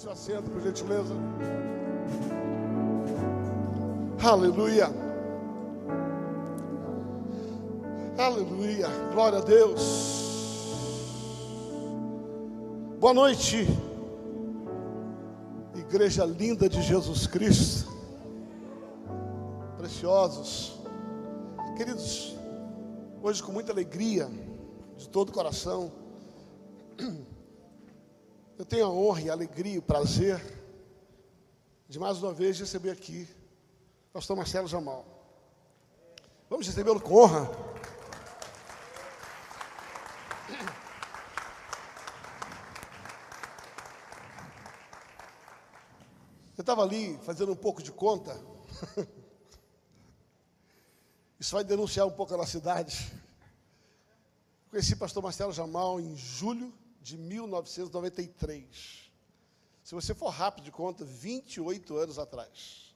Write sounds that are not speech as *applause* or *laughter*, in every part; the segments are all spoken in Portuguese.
seu assento, por gentileza. Aleluia. Aleluia. Glória a Deus. Boa noite, igreja linda de Jesus Cristo. Preciosos. Queridos, hoje com muita alegria, de todo o coração, *clears throat* eu tenho a honra e a alegria, o prazer de mais uma vez receber aqui o pastor Marcelo Jamal. Vamos recebê-lo com honra. Eu estava ali fazendo um pouco de conta. *laughs* Isso vai denunciar um pouco a nossa cidade. Conheci o pastor Marcelo Jamal em julho de 1993. Se você for rápido de conta, 28 anos atrás.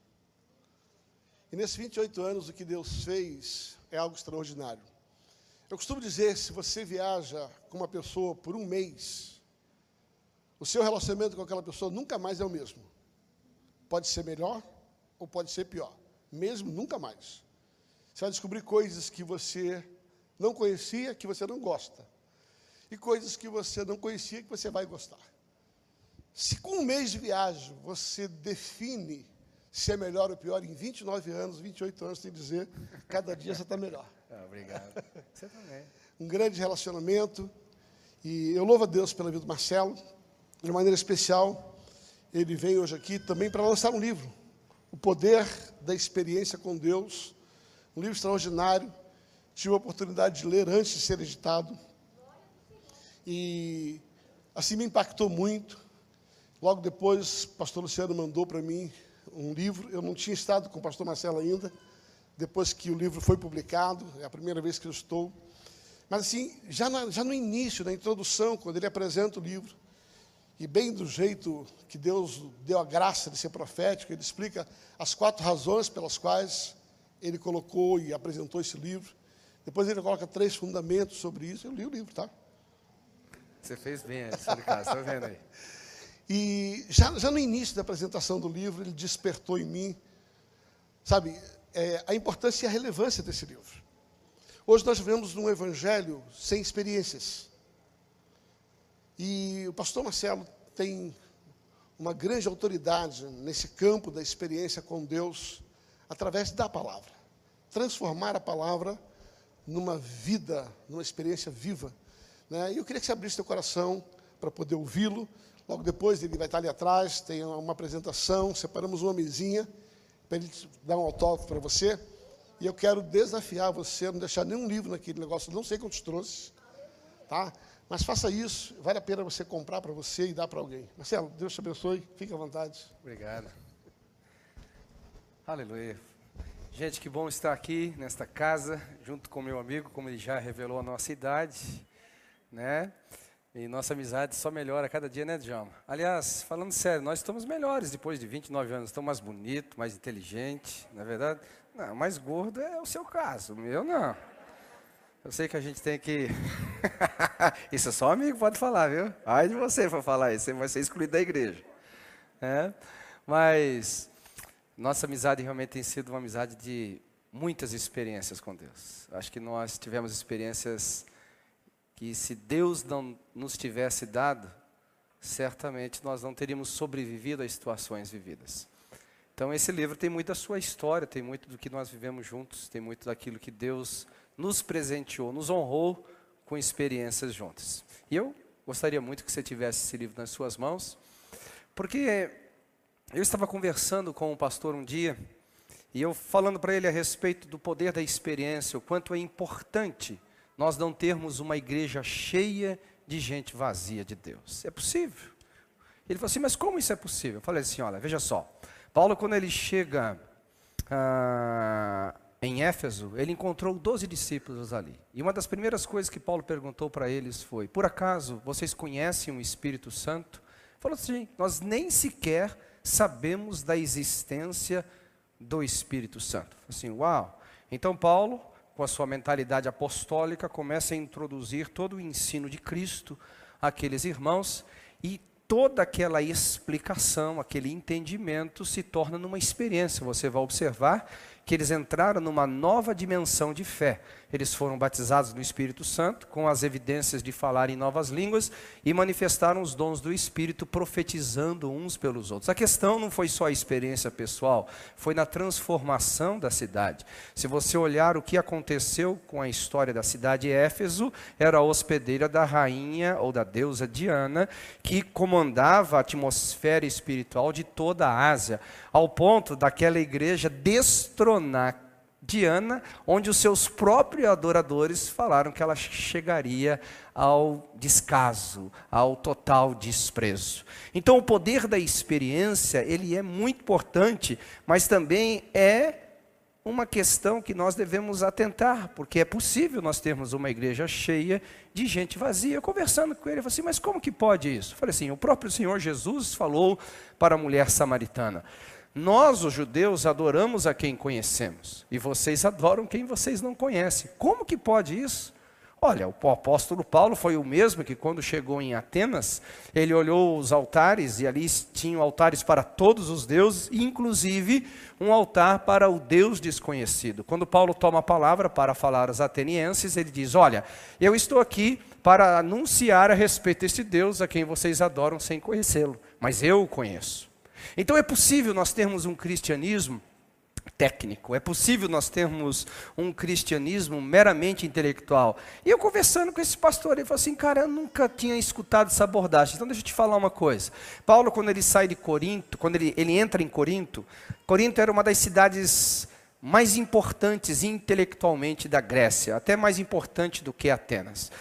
E nesses 28 anos, o que Deus fez é algo extraordinário. Eu costumo dizer: se você viaja com uma pessoa por um mês, o seu relacionamento com aquela pessoa nunca mais é o mesmo. Pode ser melhor ou pode ser pior. Mesmo nunca mais. Você vai descobrir coisas que você não conhecia, que você não gosta e coisas que você não conhecia que você vai gostar. Se com um mês de viagem você define se é melhor ou pior, em 29 anos, 28 anos, tem que dizer, cada dia você está melhor. *laughs* Ah, obrigado. Você também. Um grande relacionamento. E eu louvo a Deus pela vida do Marcelo. De maneira especial, ele veio hoje aqui também para lançar um livro. O Poder da Experiência com Deus. Um livro extraordinário. Tive a oportunidade de ler antes de ser editado. E assim me impactou muito. Logo depois, o pastor Luciano mandou para mim um livro. Eu não tinha estado com o pastor Marcelo ainda, depois que o livro foi publicado, é a primeira vez que eu estou. Mas assim, já, na, já no início, na introdução, quando ele apresenta o livro, e bem do jeito que Deus deu a graça de ser profético, ele explica as quatro razões pelas quais ele colocou e apresentou esse livro. Depois ele coloca três fundamentos sobre isso. Eu li o livro, tá? Você fez bem a explicar, está vendo aí? E já, já no início da apresentação do livro, ele despertou em mim, sabe, é, a importância e a relevância desse livro. Hoje nós vivemos num evangelho sem experiências. E o pastor Marcelo tem uma grande autoridade nesse campo da experiência com Deus, através da palavra. Transformar a palavra numa vida, numa experiência viva né? E eu queria que você abrisse seu coração para poder ouvi-lo. Logo depois ele vai estar ali atrás, tem uma apresentação, separamos uma mesinha para ele dar um autógrafo para você. E eu quero desafiar você a não deixar nenhum livro naquele negócio, não sei quantos trouxe, tá? Mas faça isso, vale a pena você comprar para você e dar para alguém. Marcelo, Deus te abençoe, fique à vontade. Obrigado. Aleluia. Gente, que bom estar aqui nesta casa, junto com meu amigo, como ele já revelou a nossa idade né? E nossa amizade só melhora cada dia, né, Djalma? Aliás, falando sério, nós estamos melhores depois de 29 anos. Estamos mais bonitos, mais inteligentes, não é verdade? Não, mais gordo é o seu caso, o meu não. Eu sei que a gente tem que. *laughs* isso é só amigo pode falar, viu? Ai de você for falar isso, você vai ser excluído da igreja. É? Mas nossa amizade realmente tem sido uma amizade de muitas experiências com Deus. Acho que nós tivemos experiências que se Deus não nos tivesse dado, certamente nós não teríamos sobrevivido às situações vividas. Então esse livro tem muito da sua história, tem muito do que nós vivemos juntos, tem muito daquilo que Deus nos presenteou, nos honrou com experiências juntas. E eu gostaria muito que você tivesse esse livro nas suas mãos, porque eu estava conversando com um pastor um dia, e eu falando para ele a respeito do poder da experiência, o quanto é importante nós não termos uma igreja cheia de gente vazia de Deus. É possível. Ele falou assim, mas como isso é possível? Eu falei assim, olha, veja só. Paulo, quando ele chega ah, em Éfeso, ele encontrou 12 discípulos ali. E uma das primeiras coisas que Paulo perguntou para eles foi: Por acaso vocês conhecem o Espírito Santo? Falou assim: Nós nem sequer sabemos da existência do Espírito Santo. Assim, uau. Então Paulo com a sua mentalidade apostólica, começa a introduzir todo o ensino de Cristo àqueles irmãos e toda aquela explicação, aquele entendimento se torna numa experiência. Você vai observar que eles entraram numa nova dimensão de fé. Eles foram batizados no Espírito Santo, com as evidências de falar em novas línguas, e manifestaram os dons do Espírito, profetizando uns pelos outros. A questão não foi só a experiência pessoal, foi na transformação da cidade. Se você olhar o que aconteceu com a história da cidade Éfeso, era a hospedeira da rainha ou da deusa Diana, que comandava a atmosfera espiritual de toda a Ásia, ao ponto daquela igreja destronar Diana, onde os seus próprios adoradores falaram que ela chegaria ao descaso, ao total desprezo. Então, o poder da experiência, ele é muito importante, mas também é uma questão que nós devemos atentar, porque é possível nós termos uma igreja cheia de gente vazia. Conversando com ele, eu falei assim, mas como que pode isso? Eu falei assim, o próprio Senhor Jesus falou para a mulher samaritana, nós, os judeus, adoramos a quem conhecemos, e vocês adoram quem vocês não conhecem. Como que pode isso? Olha, o apóstolo Paulo foi o mesmo que, quando chegou em Atenas, ele olhou os altares, e ali tinham altares para todos os deuses, inclusive um altar para o Deus desconhecido. Quando Paulo toma a palavra para falar aos atenienses, ele diz: Olha, eu estou aqui para anunciar a respeito desse Deus a quem vocês adoram sem conhecê-lo, mas eu o conheço. Então é possível nós termos um cristianismo técnico, é possível nós termos um cristianismo meramente intelectual. E eu conversando com esse pastor, ele falou assim: Cara, eu nunca tinha escutado essa abordagem. Então deixa eu te falar uma coisa. Paulo, quando ele sai de Corinto, quando ele, ele entra em Corinto, Corinto era uma das cidades mais importantes intelectualmente da Grécia, até mais importante do que Atenas.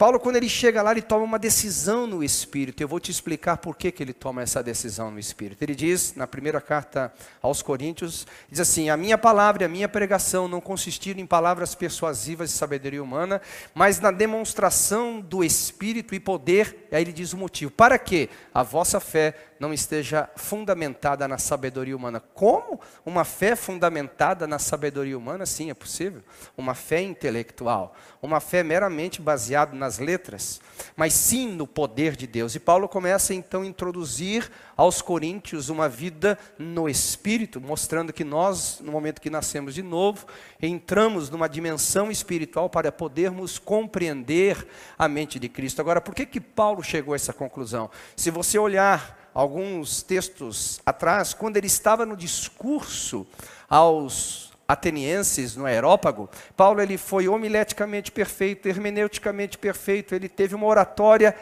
Paulo, quando ele chega lá, ele toma uma decisão no Espírito. Eu vou te explicar por que, que ele toma essa decisão no Espírito. Ele diz, na primeira carta aos Coríntios, diz assim: A minha palavra e a minha pregação não consistiram em palavras persuasivas de sabedoria humana, mas na demonstração do Espírito e poder. E aí ele diz o motivo: para que a vossa fé não esteja fundamentada na sabedoria humana. Como uma fé fundamentada na sabedoria humana? Sim, é possível. Uma fé intelectual, uma fé meramente baseada nas letras, mas sim no poder de Deus. E Paulo começa então a introduzir aos coríntios uma vida no espírito, mostrando que nós, no momento que nascemos de novo, entramos numa dimensão espiritual para podermos compreender a mente de Cristo. Agora, por que que Paulo chegou a essa conclusão? Se você olhar alguns textos atrás, quando ele estava no discurso aos atenienses no aerópago, Paulo ele foi homileticamente perfeito, hermeneuticamente perfeito, ele teve uma oratória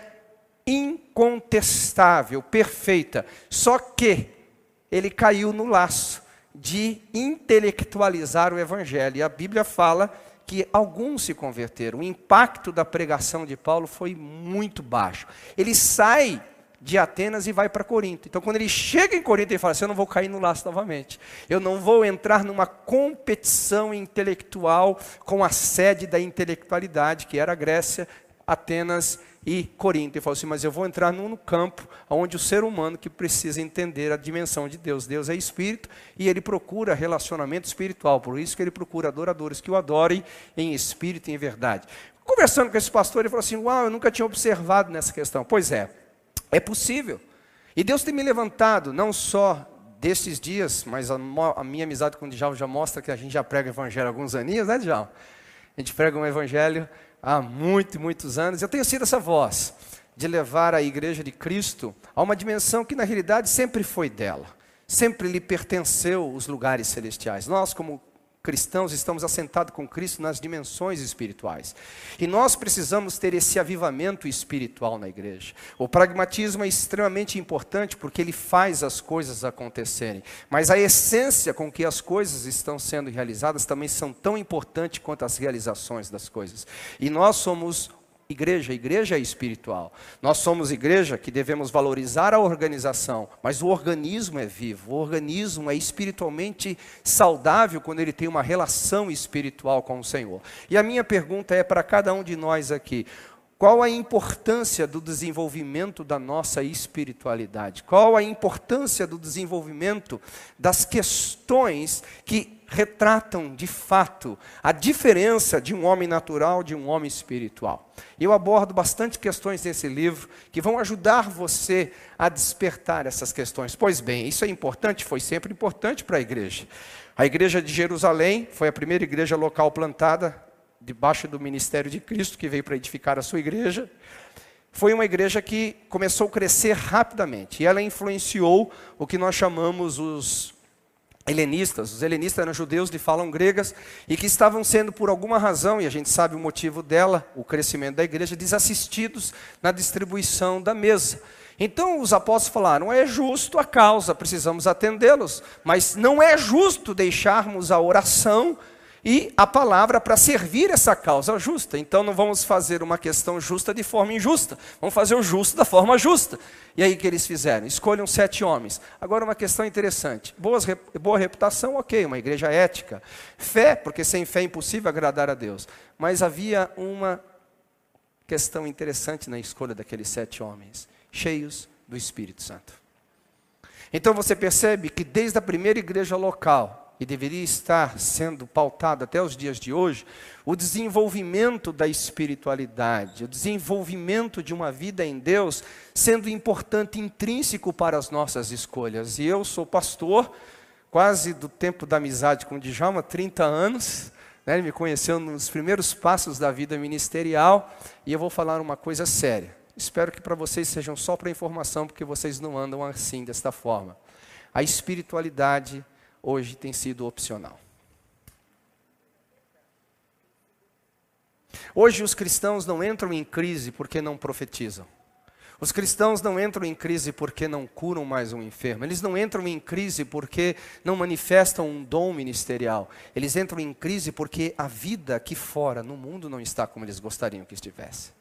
incontestável, perfeita. Só que ele caiu no laço de intelectualizar o evangelho. E a Bíblia fala que alguns se converteram. O impacto da pregação de Paulo foi muito baixo. Ele sai de Atenas e vai para Corinto. Então, quando ele chega em Corinto, ele fala assim: Eu não vou cair no laço novamente. Eu não vou entrar numa competição intelectual com a sede da intelectualidade, que era a Grécia, Atenas e Corinto. Ele falou assim: Mas eu vou entrar num campo onde o ser humano que precisa entender a dimensão de Deus. Deus é espírito e ele procura relacionamento espiritual. Por isso que ele procura adoradores que o adorem em espírito e em verdade. Conversando com esse pastor, ele falou assim: Uau, eu nunca tinha observado nessa questão. Pois é. É possível. E Deus tem me levantado, não só desses dias, mas a, a minha amizade com o Djalma já mostra que a gente já prega o evangelho há alguns aninhos, né, Djalma? A gente prega um evangelho há muitos, muitos anos. Eu tenho sido essa voz de levar a igreja de Cristo a uma dimensão que na realidade sempre foi dela. Sempre lhe pertenceu os lugares celestiais. Nós, como cristãos estamos assentados com Cristo nas dimensões espirituais. E nós precisamos ter esse avivamento espiritual na igreja. O pragmatismo é extremamente importante porque ele faz as coisas acontecerem. Mas a essência com que as coisas estão sendo realizadas também são tão importantes quanto as realizações das coisas. E nós somos igreja, igreja é espiritual. Nós somos igreja que devemos valorizar a organização, mas o organismo é vivo, o organismo é espiritualmente saudável quando ele tem uma relação espiritual com o Senhor. E a minha pergunta é para cada um de nós aqui: qual a importância do desenvolvimento da nossa espiritualidade? Qual a importância do desenvolvimento das questões que retratam de fato a diferença de um homem natural de um homem espiritual? Eu abordo bastante questões nesse livro que vão ajudar você a despertar essas questões. Pois bem, isso é importante, foi sempre importante para a igreja. A igreja de Jerusalém foi a primeira igreja local plantada debaixo do ministério de Cristo, que veio para edificar a sua igreja, foi uma igreja que começou a crescer rapidamente. E ela influenciou o que nós chamamos os helenistas. Os helenistas eram judeus de falam gregas e que estavam sendo, por alguma razão, e a gente sabe o motivo dela, o crescimento da igreja, desassistidos na distribuição da mesa. Então os apóstolos falaram: é justo a causa, precisamos atendê-los, mas não é justo deixarmos a oração e a palavra para servir essa causa justa. Então não vamos fazer uma questão justa de forma injusta, vamos fazer o justo da forma justa. E aí que eles fizeram? Escolham sete homens. Agora uma questão interessante: Boas, boa reputação, ok, uma igreja ética. Fé, porque sem fé é impossível agradar a Deus. Mas havia uma questão interessante na escolha daqueles sete homens, cheios do Espírito Santo. Então você percebe que desde a primeira igreja local, e deveria estar sendo pautado até os dias de hoje, o desenvolvimento da espiritualidade, o desenvolvimento de uma vida em Deus, sendo importante, intrínseco para as nossas escolhas. E eu sou pastor, quase do tempo da amizade com o Djalma, 30 anos, né, ele me conheceu nos primeiros passos da vida ministerial, e eu vou falar uma coisa séria. Espero que para vocês sejam só para informação, porque vocês não andam assim, desta forma. A espiritualidade hoje tem sido opcional. Hoje os cristãos não entram em crise porque não profetizam. Os cristãos não entram em crise porque não curam mais um enfermo. Eles não entram em crise porque não manifestam um dom ministerial. Eles entram em crise porque a vida aqui fora, no mundo, não está como eles gostariam que estivesse.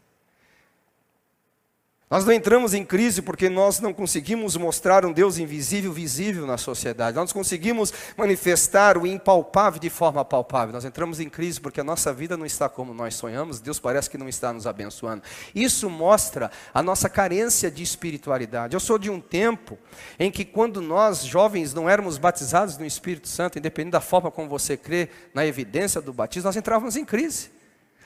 Nós não entramos em crise porque nós não conseguimos mostrar um Deus invisível visível na sociedade. Nós conseguimos manifestar o impalpável de forma palpável. Nós entramos em crise porque a nossa vida não está como nós sonhamos, Deus parece que não está nos abençoando. Isso mostra a nossa carência de espiritualidade. Eu sou de um tempo em que quando nós jovens não éramos batizados no Espírito Santo, independente da forma como você crê na evidência do batismo, nós entrávamos em crise.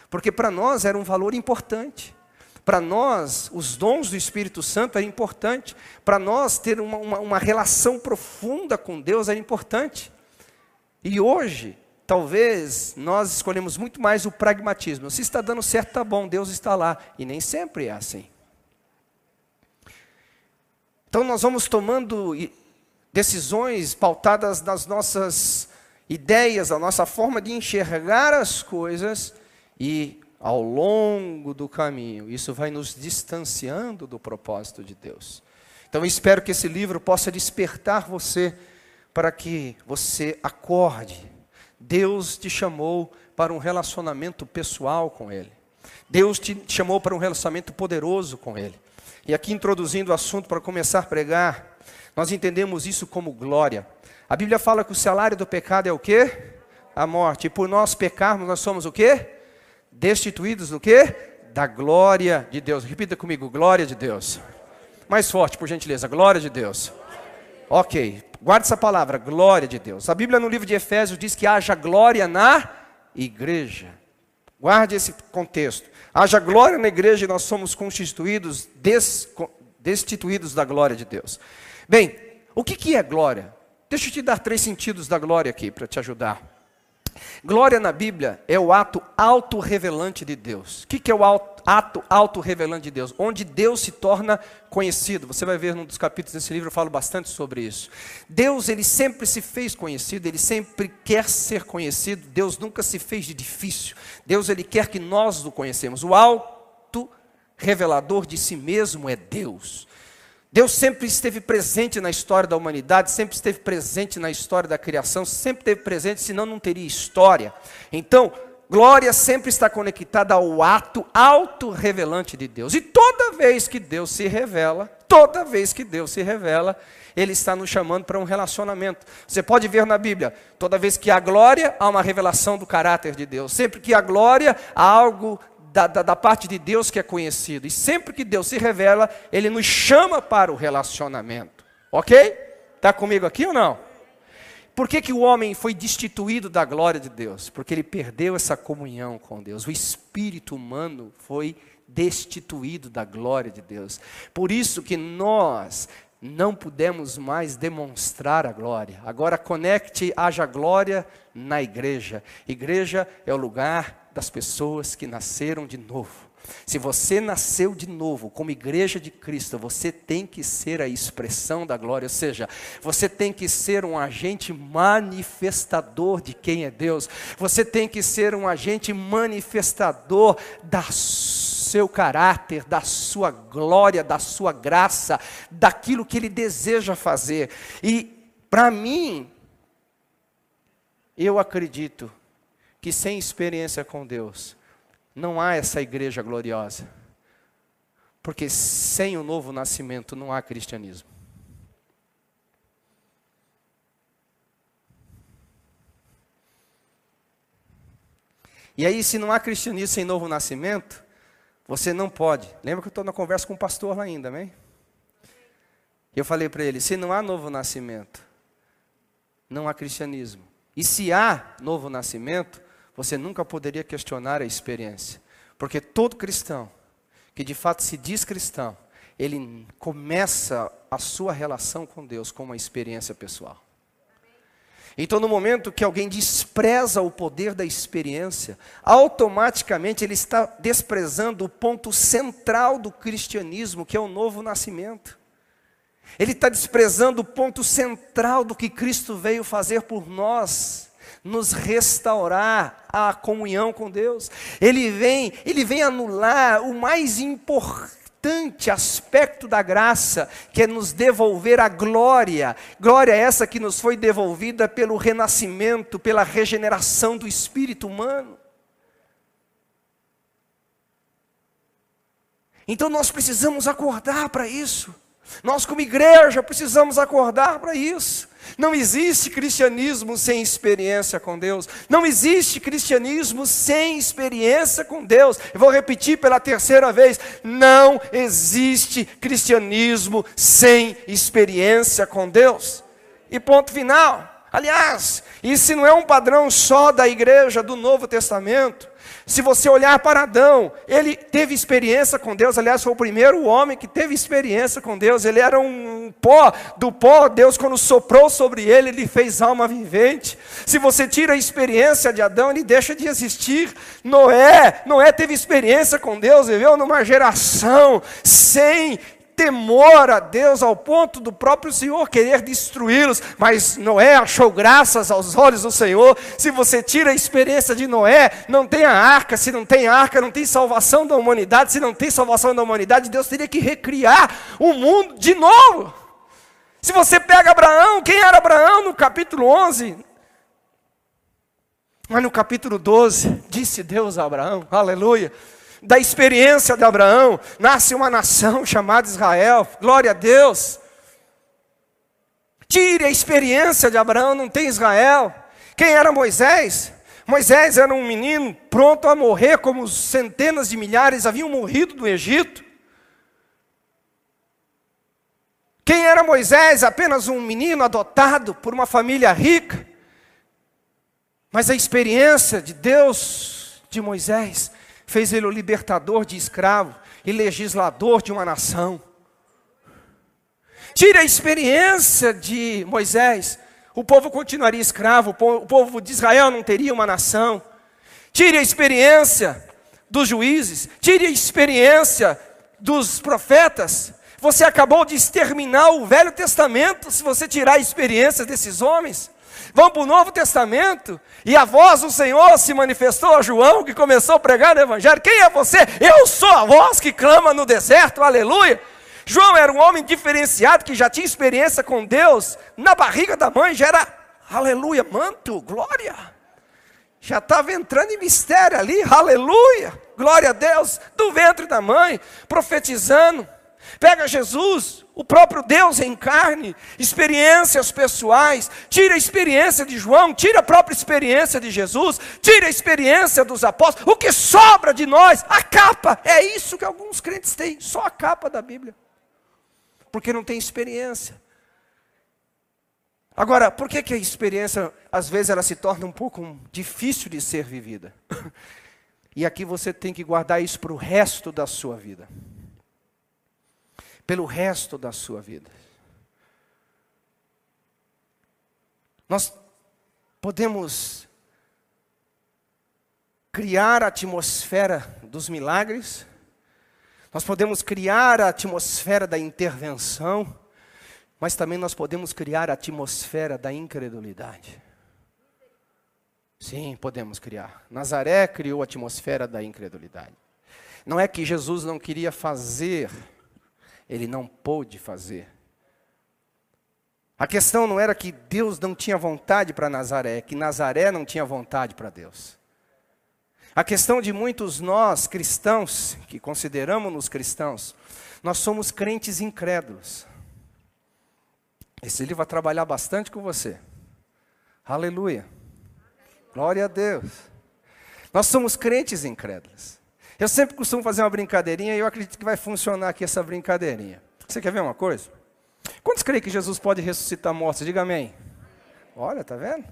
Porque para nós era um valor importante. Para nós, os dons do Espírito Santo é importante. Para nós, ter uma, uma, uma, relação profunda com Deus é importante. E hoje, talvez, nós escolhemos muito mais o pragmatismo. Se está dando certo, está bom, Deus está lá. E nem sempre é assim. Então, nós vamos tomando decisões pautadas nas nossas ideias, a nossa forma de enxergar as coisas e ao longo do caminho. Isso vai nos distanciando do propósito de Deus. Então, eu espero que esse livro possa despertar você para que você acorde. Deus te chamou para um relacionamento pessoal com Ele. Deus te chamou para um relacionamento poderoso com Ele. E aqui, introduzindo o assunto para começar a pregar, nós entendemos isso como glória. A Bíblia fala que o salário do pecado é o quê? A morte. E por nós pecarmos, nós somos o quê? Destituídos do quê? Da glória de Deus. Repita comigo, glória de Deus. Mais forte, por gentileza, glória de Deus. Ok, guarde essa palavra, glória de Deus. A Bíblia no livro de Efésios diz que haja glória na igreja. Guarde esse contexto. Haja glória na igreja e nós somos constituídos, destituídos da glória de Deus. Bem, o que, que é glória? Deixa eu te dar três sentidos da glória aqui para te ajudar. Glória na Bíblia é o ato autorrevelante de Deus. O que é o ato autorrevelante de Deus? Onde Deus se torna conhecido. Você vai ver num dos capítulos desse livro, eu falo bastante sobre isso. Deus, ele sempre se fez conhecido, ele sempre quer ser conhecido. Deus nunca se fez de difícil. Deus, ele quer que nós o conhecemos. O auto revelador de si mesmo é Deus. Deus sempre esteve presente na história da humanidade, sempre esteve presente na história da criação, sempre esteve presente, senão não teria história. Então, glória sempre está conectada ao ato auto-revelante de Deus. E toda vez que Deus se revela, toda vez que Deus se revela, Ele está nos chamando para um relacionamento. Você pode ver na Bíblia, toda vez que há glória, há uma revelação do caráter de Deus. Sempre que há glória, há algo da, da, da, parte de Deus que é conhecido. E sempre que Deus se revela, Ele nos chama para o relacionamento. Ok? Está comigo aqui ou não? Por que, que o homem foi destituído da glória de Deus? Porque ele perdeu essa comunhão com Deus. O espírito humano foi destituído da glória de Deus. Por isso que nós não pudemos mais demonstrar a glória. Agora conecte, haja glória na igreja. Igreja é o lugar das pessoas que nasceram de novo. Se você nasceu de novo como igreja de Cristo, você tem que ser a expressão da glória, ou seja, você tem que ser um agente manifestador de quem é Deus, você tem que ser um agente manifestador da seu caráter, da sua glória, da sua graça, daquilo que ele deseja fazer. E para mim, eu acredito que sem experiência com Deus, não há essa igreja gloriosa. Porque sem o novo nascimento não há cristianismo. E aí, se não há cristianismo sem novo nascimento, você não pode. Lembra que eu estou na conversa com o pastor lá ainda, amém? Eu falei para ele: se não há novo nascimento, não há cristianismo. E se há novo nascimento, você nunca poderia questionar a experiência. Porque todo cristão, que de fato se diz cristão, ele começa a sua relação com Deus com uma experiência pessoal. Então, no momento que alguém despreza o poder da experiência, automaticamente ele está desprezando o ponto central do cristianismo, que é o novo nascimento. Ele está desprezando o ponto central do que Cristo veio fazer por nós nos restaurar a comunhão com Deus. Ele vem, ele vem anular o mais importante aspecto da graça, que é nos devolver a glória. Glória essa que nos foi devolvida pelo renascimento, pela regeneração do espírito humano. Então nós precisamos acordar para isso. Nós, como igreja, precisamos acordar para isso. Não existe cristianismo sem experiência com Deus. Não existe cristianismo sem experiência com Deus. Eu vou repetir pela terceira vez: não existe cristianismo sem experiência com Deus. E ponto final. Aliás, isso não é um padrão só da igreja do Novo Testamento. Se você olhar para Adão, ele teve experiência com Deus, aliás, foi o primeiro homem que teve experiência com Deus. Ele era um pó, do pó, Deus, quando soprou sobre ele, ele fez alma vivente. Se você tira a experiência de Adão, ele deixa de existir. Noé, Noé teve experiência com Deus, viveu numa geração sem temor a Deus ao ponto do próprio Senhor querer destruí-los, mas Noé achou graças aos olhos do Senhor. Se você tira a experiência de Noé, não tem a arca, se não tem arca, não tem salvação da humanidade, se não tem salvação da humanidade, Deus teria que recriar o mundo de novo. Se você pega Abraão, quem era Abraão no capítulo 11? Mas no capítulo 12, disse Deus a Abraão, aleluia da experiência de Abraão, nasce uma nação *laughs* chamada Israel. Glória a Deus. Tire a experiência de Abraão, não tem Israel. Quem era Moisés? Moisés era um menino pronto a morrer, como centenas de milhares haviam morrido do Egito. Quem era Moisés? Apenas um menino adotado por uma família rica. Mas a experiência de Deus, de Moisés, fez ele o libertador de escravo e legislador de uma nação. Tire a experiência de Moisés, o povo continuaria escravo, o povo de Israel não teria uma nação. Tire a experiência dos juízes, tire a experiência dos profetas. Você acabou de exterminar o Velho Testamento se você tirar a experiência desses homens. Vamos para o Novo Testamento. E a voz do Senhor se manifestou a João, que começou a pregar o Evangelho. Quem é você? Eu sou a voz que clama no deserto, aleluia. João era um homem diferenciado que já tinha experiência com Deus. Na barriga da mãe já era, aleluia, manto, glória. Já estava entrando em mistério ali, aleluia, glória a Deus, do ventre da mãe, profetizando. Pega Jesus, o próprio Deus em carne, experiências pessoais, tira a experiência de João, tira a própria experiência de Jesus, tira a experiência dos apóstolos. O que sobra de nós? A capa. É isso que alguns crentes têm, só a capa da Bíblia. Porque não tem experiência. Agora, por que, que a experiência, às vezes, ela se torna um pouco difícil de ser vivida? *laughs* E aqui você tem que guardar isso para o resto da sua vida pelo resto da sua vida. Nós podemos criar a atmosfera dos milagres, nós podemos criar a atmosfera da intervenção, mas também nós podemos criar a atmosfera da incredulidade. Sim, podemos criar. Nazaré criou a atmosfera da incredulidade. Não é que Jesus não queria fazer ele não pôde fazer. A questão não era que Deus não tinha vontade para Nazaré, que Nazaré não tinha vontade para Deus. A questão de muitos nós, cristãos, que consideramos-nos cristãos, nós somos crentes incrédulos. Esse livro vai trabalhar bastante com você. Aleluia. Glória a Deus. Nós somos crentes incrédulos. Eu sempre costumo fazer uma brincadeirinha e eu acredito que vai funcionar aqui essa brincadeirinha. Você quer ver uma coisa? Quantos creem que Jesus pode ressuscitar mortos? Diga amém. Olha, tá vendo?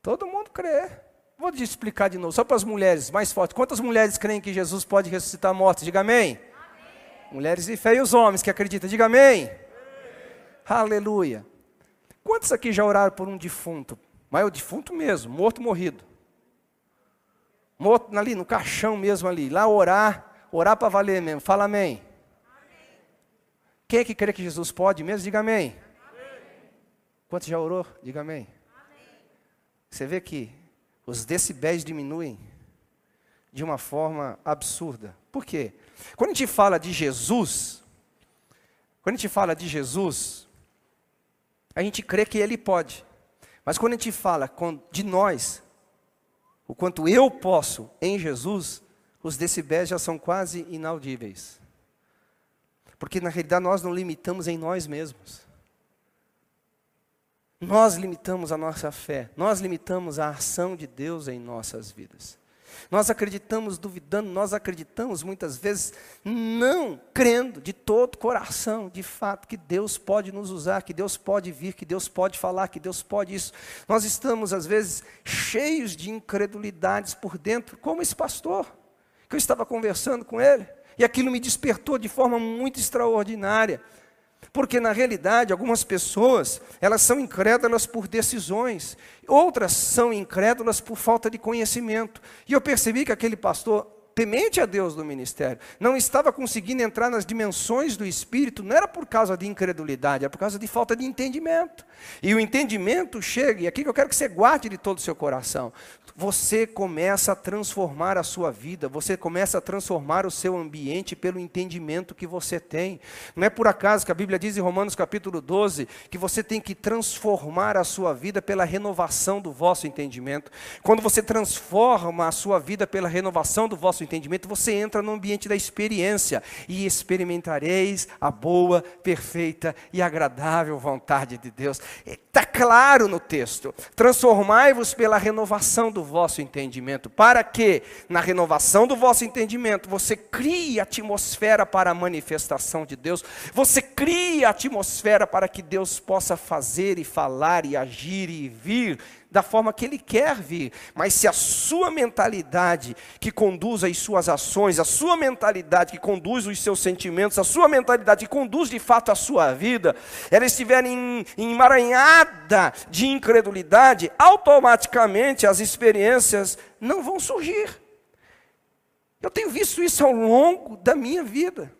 Todo mundo crê. Vou te explicar de novo, só para as mulheres, mais forte. Quantas mulheres creem que Jesus pode ressuscitar mortos? Diga amém. amém. Mulheres de fé e os homens que acreditam, diga amém. amém. Aleluia. Quantos aqui já oraram por um defunto? Mas é o defunto mesmo, morto, morrido morto ali no caixão mesmo ali, lá orar, orar para valer mesmo. Fala amém. Quem é que crê que Jesus pode mesmo? Diga amém. amém. Quanto já orou? Diga amém. amém. Você vê que os decibéis diminuem de uma forma absurda. Por quê? Quando a gente fala de Jesus, quando a gente fala de Jesus, a gente crê que Ele pode. Mas quando a gente fala de nós, o quanto eu posso em Jesus, os decibéis já são quase inaudíveis. Porque na realidade nós não limitamos em nós mesmos. Nós limitamos a nossa fé, nós limitamos a ação de Deus em nossas vidas. Nós acreditamos duvidando, nós acreditamos muitas vezes não crendo de todo coração, de fato, que Deus pode nos usar, que Deus pode vir, que Deus pode falar, que Deus pode isso. Nós estamos, às vezes, cheios de incredulidades por dentro, como esse pastor, que eu estava conversando com ele, e aquilo me despertou de forma muito extraordinária. Porque na realidade, algumas pessoas, elas são incrédulas por decisões, outras são incrédulas por falta de conhecimento. E eu percebi que aquele pastor, temente a Deus do ministério, não estava conseguindo entrar nas dimensões do espírito, não era por causa de incredulidade, era por causa de falta de entendimento. E o entendimento chega, e aqui que eu quero que você guarde de todo o seu coração você começa a transformar a sua vida, você começa a transformar o seu ambiente pelo entendimento que você tem. Não é por acaso que a Bíblia diz em Romanos capítulo 12 que você tem que transformar a sua vida pela renovação do vosso entendimento. Quando você transforma a sua vida pela renovação do vosso entendimento, você entra no ambiente da experiência e experimentareis a boa, perfeita e agradável vontade de Deus. Está claro no texto. Transformai-vos pela renovação do vosso entendimento, para que, na renovação do vosso entendimento, você crie atmosfera para a manifestação de Deus, você crie atmosfera para que Deus possa fazer e falar e agir e vir da forma que Ele quer vir, mas se a sua mentalidade que conduz as suas ações, a sua mentalidade que conduz os seus sentimentos, a sua mentalidade que conduz de fato a sua vida, ela estiver em, emaranhada de incredulidade, automaticamente as experiências não vão surgir. Eu tenho visto isso ao longo da minha vida.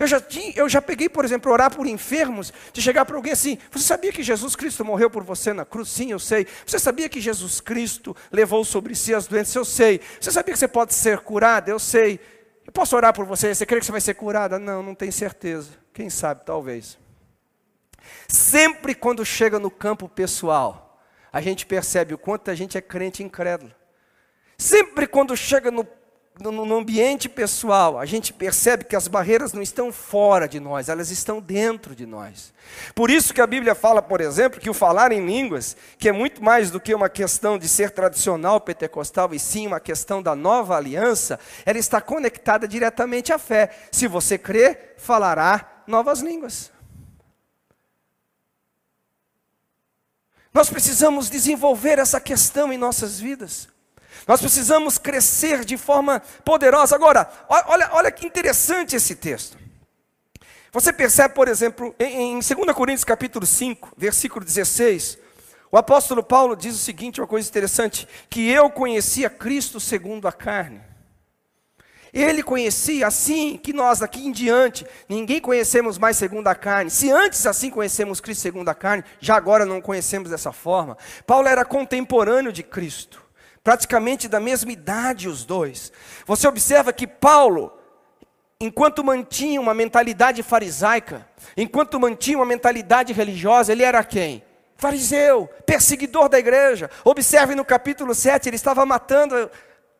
Eu já, tinha, eu já peguei, por exemplo, orar por enfermos, de chegar para alguém assim: Você sabia que Jesus Cristo morreu por você na cruz? Sim, eu sei. Você sabia que Jesus Cristo levou sobre si as doenças? Eu sei. Você sabia que você pode ser curado? Eu sei. Eu posso orar por você? Você crê que você vai ser curada? Não, não tenho certeza. Quem sabe, talvez. Sempre quando chega no campo pessoal, a gente percebe o quanto a gente é crente incrédulo. Sempre quando chega no no, no ambiente pessoal, a gente percebe que as barreiras não estão fora de nós, elas estão dentro de nós. Por isso que a Bíblia fala, por exemplo, que o falar em línguas, que é muito mais do que uma questão de ser tradicional pentecostal, e sim uma questão da nova aliança, ela está conectada diretamente à fé. Se você crê, falará novas línguas. Nós precisamos desenvolver essa questão em nossas vidas. Nós precisamos crescer de forma poderosa. Agora, olha, olha que interessante esse texto. Você percebe, por exemplo, em, 2 Coríntios capítulo 5, versículo 16, o apóstolo Paulo diz o seguinte, uma coisa interessante, que eu conhecia Cristo segundo a carne. Ele conhecia assim que nós daqui em diante, ninguém conhecemos mais segundo a carne. Se antes assim conhecemos Cristo segundo a carne, já agora não conhecemos dessa forma. Paulo era contemporâneo de Cristo praticamente da mesma idade os dois. Você observa que Paulo, enquanto mantinha uma mentalidade farisaica, enquanto mantinha uma mentalidade religiosa, ele era quem? Fariseu, perseguidor da igreja. Observe no capítulo 7, ele estava matando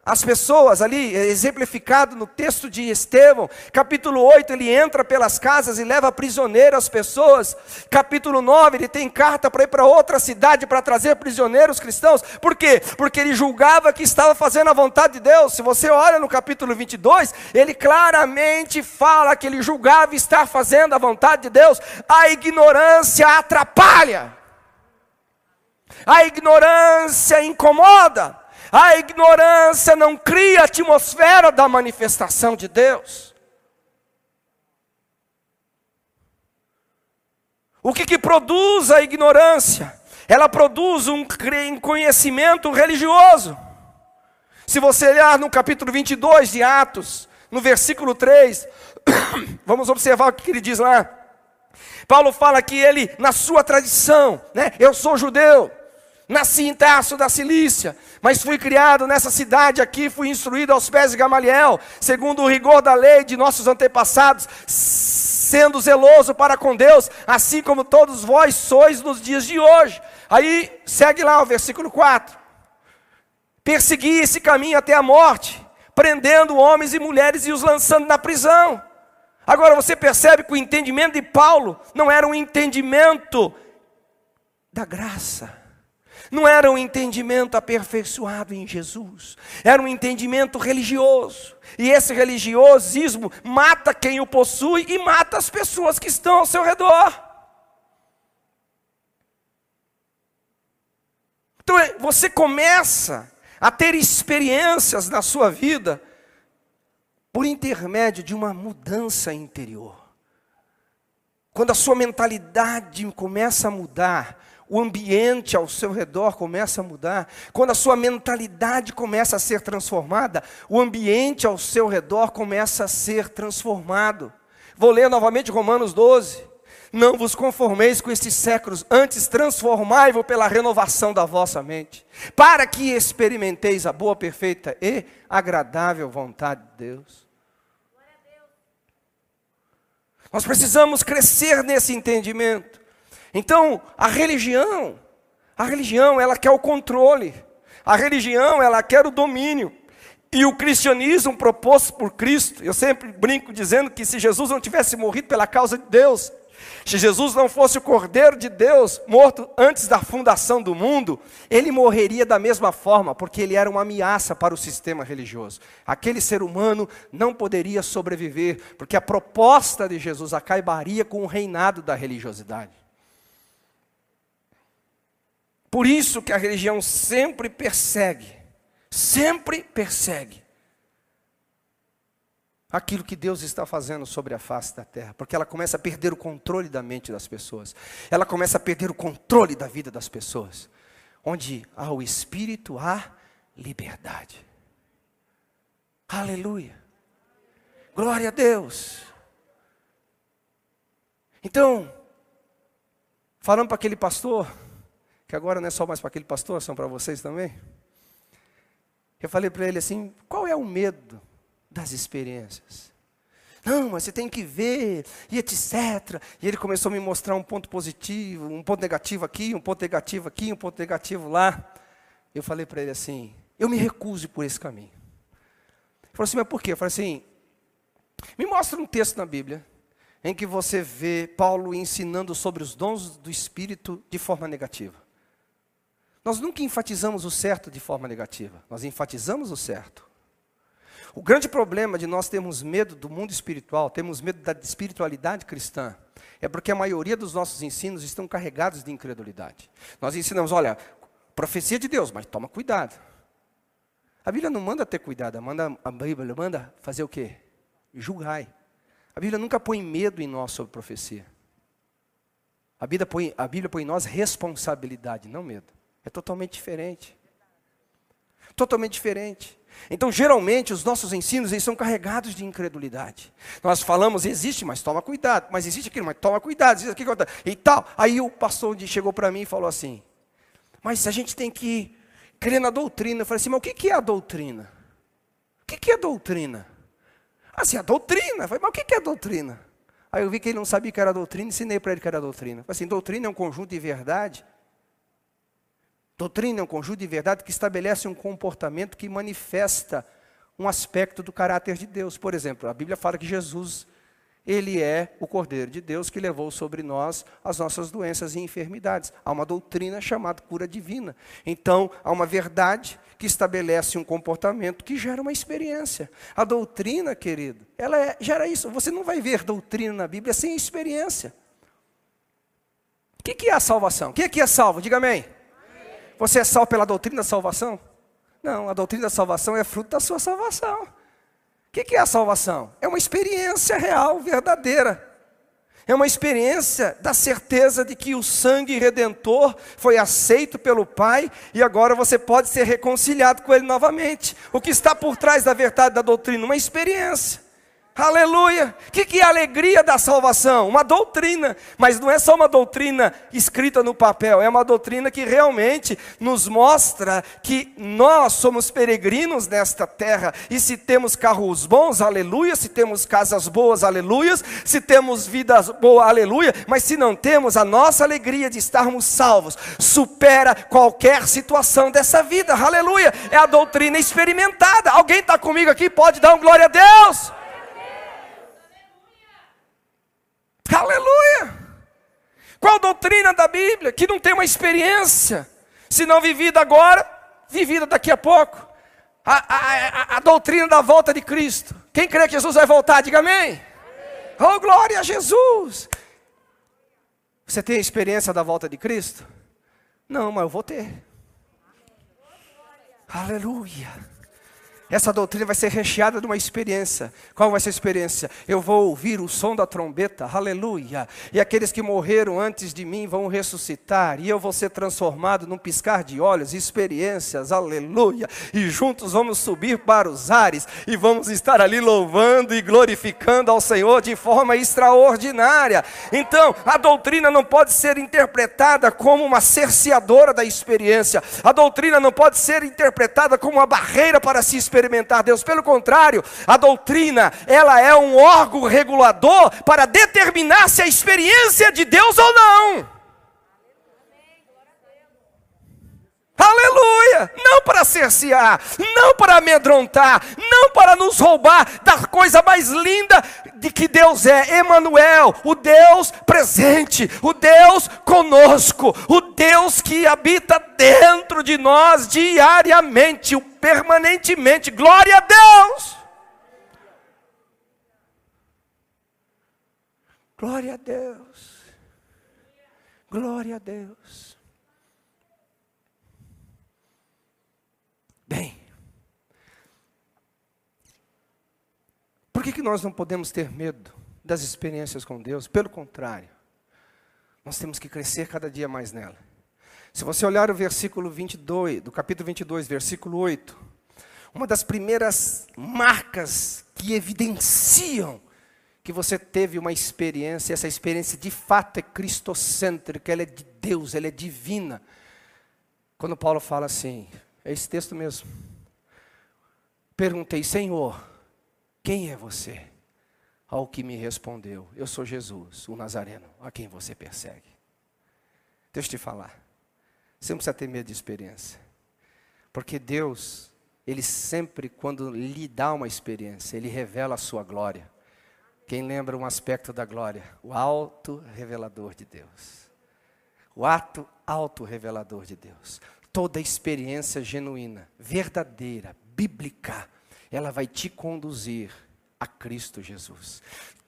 as pessoas ali, é exemplificado no texto de Estevão, capítulo 8, ele entra pelas casas e leva prisioneiro as pessoas. Capítulo 9, ele tem carta para ir para outra cidade para trazer prisioneiros cristãos. Por quê? Porque ele julgava que estava fazendo a vontade de Deus. Se você olha no capítulo 22, ele claramente fala que ele julgava estar fazendo a vontade de Deus. A ignorância atrapalha. A ignorância incomoda. A ignorância não cria a atmosfera da manifestação de Deus. O que, que produz a ignorância? Ela produz um conhecimento religioso. Se você olhar no capítulo 22 de Atos, no versículo 3, *coughs* vamos observar o que ele diz lá. Paulo fala que ele, na sua tradição, né, eu sou judeu, Nasci em Tarso da Cilícia, mas fui criado nessa cidade aqui, fui instruído aos pés de Gamaliel, segundo o rigor da lei de nossos antepassados, sendo zeloso para com Deus, assim como todos vós sois nos dias de hoje. Aí segue lá o versículo 4. Persegui esse caminho até a morte, prendendo homens e mulheres e os lançando na prisão. Agora você percebe que o entendimento de Paulo não era um entendimento da graça não era um entendimento aperfeiçoado em Jesus, era um entendimento religioso. E esse religiosismo mata quem o possui e mata as pessoas que estão ao seu redor. Então é, você começa a ter experiências na sua vida por intermédio de uma mudança interior. Quando a sua mentalidade começa a mudar, o ambiente ao seu redor começa a mudar, quando a sua mentalidade começa a ser transformada, o ambiente ao seu redor começa a ser transformado. Vou ler novamente Romanos 12. Não vos conformeis com estes séculos, antes transformai-vos pela renovação da vossa mente, para que experimenteis a boa, perfeita e agradável vontade de Deus. Nós precisamos crescer nesse entendimento. Então, a religião, a religião, ela quer o controle. A religião, ela quer o domínio. E o cristianismo proposto por Cristo, eu sempre brinco dizendo que se Jesus não tivesse morrido pela causa de Deus, se Jesus não fosse o Cordeiro de Deus, morto antes da fundação do mundo, ele morreria da mesma forma, porque ele era uma ameaça para o sistema religioso. Aquele ser humano não poderia sobreviver, porque a proposta de Jesus acabaria com o reinado da religiosidade. Por isso que a religião sempre persegue, sempre persegue aquilo que Deus está fazendo sobre a face da terra, porque ela começa a perder o controle da mente das pessoas, ela começa a perder o controle da vida das pessoas. Onde há o Espírito, há liberdade. Aleluia. Glória a Deus. Então, falando para aquele pastor, que agora não é só mais para aquele pastor, são para vocês também. Eu falei para ele assim: qual é o medo das experiências? Não, mas você tem que ver, e etc. E ele começou a me mostrar um ponto positivo, um ponto negativo aqui, um ponto negativo aqui, um ponto negativo lá. Eu falei para ele assim: eu me recuso por esse caminho. falou assim, mas por quê? Eu falei assim, me mostra um texto na Bíblia em que você vê Paulo ensinando sobre os dons do Espírito de forma negativa. Nós nunca enfatizamos o certo de forma negativa, nós enfatizamos o certo. O grande problema de nós termos medo do mundo espiritual, temos medo da espiritualidade cristã, é porque a maioria dos nossos ensinos estão carregados de incredulidade. Nós ensinamos, olha, profecia de Deus, mas toma cuidado. A Bíblia não manda ter cuidado, manda, a Bíblia manda fazer o quê? Julgai. A Bíblia nunca põe medo em nós sobre profecia. A Bíblia põe, a Bíblia põe em nós responsabilidade, não medo. É totalmente diferente. Totalmente diferente. Então, geralmente, os nossos ensinos eles são carregados de incredulidade. Nós falamos, existe, mas toma cuidado. Mas existe aquilo, mas toma cuidado. Existe aquilo, e tal. Aí o pastor chegou para mim e falou assim: Mas a gente tem que crer na doutrina. Eu falei assim: Mas o que é a doutrina? O que é a doutrina? Assim, a doutrina. Eu falei, mas o que é a doutrina? Aí eu vi que ele não sabia que era doutrina, ensinei para ele que era doutrina. Eu falei assim: doutrina é um conjunto de verdade Doutrina é um conjunto de verdade que estabelece um comportamento que manifesta um aspecto do caráter de Deus. Por exemplo, a Bíblia fala que Jesus, ele é o Cordeiro de Deus que levou sobre nós as nossas doenças e enfermidades. Há uma doutrina chamada cura divina. Então, há uma verdade que estabelece um comportamento que gera uma experiência. A doutrina, querido, ela é, gera isso. Você não vai ver doutrina na Bíblia sem experiência. O que, que é a salvação? Quem aqui é salvo? Diga amém. Você é salvo pela doutrina da salvação? Não, a doutrina da salvação é fruto da sua salvação. O que é a salvação? É uma experiência real, verdadeira. É uma experiência da certeza de que o sangue redentor foi aceito pelo Pai e agora você pode ser reconciliado com Ele novamente. O que está por trás da verdade da doutrina? Uma experiência. Aleluia! O que, que é a alegria da salvação? Uma doutrina, mas não é só uma doutrina escrita no papel, é uma doutrina que realmente nos mostra que nós somos peregrinos nesta terra, e se temos carros bons, aleluia, se temos casas boas, aleluia, se temos vidas boas, aleluia, mas se não temos, a nossa alegria de estarmos salvos supera qualquer situação dessa vida, aleluia! É a doutrina experimentada. Alguém está comigo aqui? Pode dar um glória a Deus? Aleluia! Qual doutrina da Bíblia que não tem uma experiência, se não vivida agora, vivida daqui a pouco? A, a, a, a, doutrina da volta de Cristo. Quem crê que Jesus vai voltar, diga amém. Oh, glória a Jesus! Você tem a experiência da volta de Cristo? Não, mas eu vou ter. Aleluia. Essa doutrina vai ser recheada de uma experiência. Qual vai ser a experiência? Eu vou ouvir o som da trombeta, aleluia. E aqueles que morreram antes de mim vão ressuscitar. E eu vou ser transformado num piscar de olhos, experiências, aleluia. E juntos vamos subir para os ares e vamos estar ali louvando e glorificando ao Senhor de forma extraordinária. Então, a doutrina não pode ser interpretada como uma cerceadora da experiência. A doutrina não pode ser interpretada como uma barreira para se experimentar experimentar Deus. Pelo contrário, a doutrina, ela é um órgão regulador para determinar se a experiência é de Deus ou não. Aleluia! Não para cercear, não para amedrontar, não para nos roubar da coisa mais linda de que Deus é, Emanuel, o Deus presente, o Deus conosco, o Deus que habita dentro de nós diariamente, permanentemente. Glória a Deus! Glória a Deus. Glória a Deus. Bem, por que, que nós não podemos ter medo das experiências com Deus? Pelo contrário, nós temos que crescer cada dia mais nela. Se você olhar o versículo 22, do capítulo 22, versículo 8, uma das primeiras marcas que evidenciam que você teve uma experiência, essa experiência de fato é cristocêntrica, ela é de Deus, ela é divina. Quando Paulo fala assim, é esse texto mesmo. Perguntei, Senhor, quem é você? Ao que me respondeu, eu sou Jesus, o Nazareno, a quem você persegue. Deixa eu te falar, você não precisa ter medo de experiência, porque Deus ele sempre, quando lhe dá uma experiência, ele revela a sua glória. Quem lembra um aspecto da glória? O alto revelador de Deus. O ato alto revelador de Deus. Toda experiência genuína, verdadeira, bíblica, ela vai te conduzir a Cristo Jesus.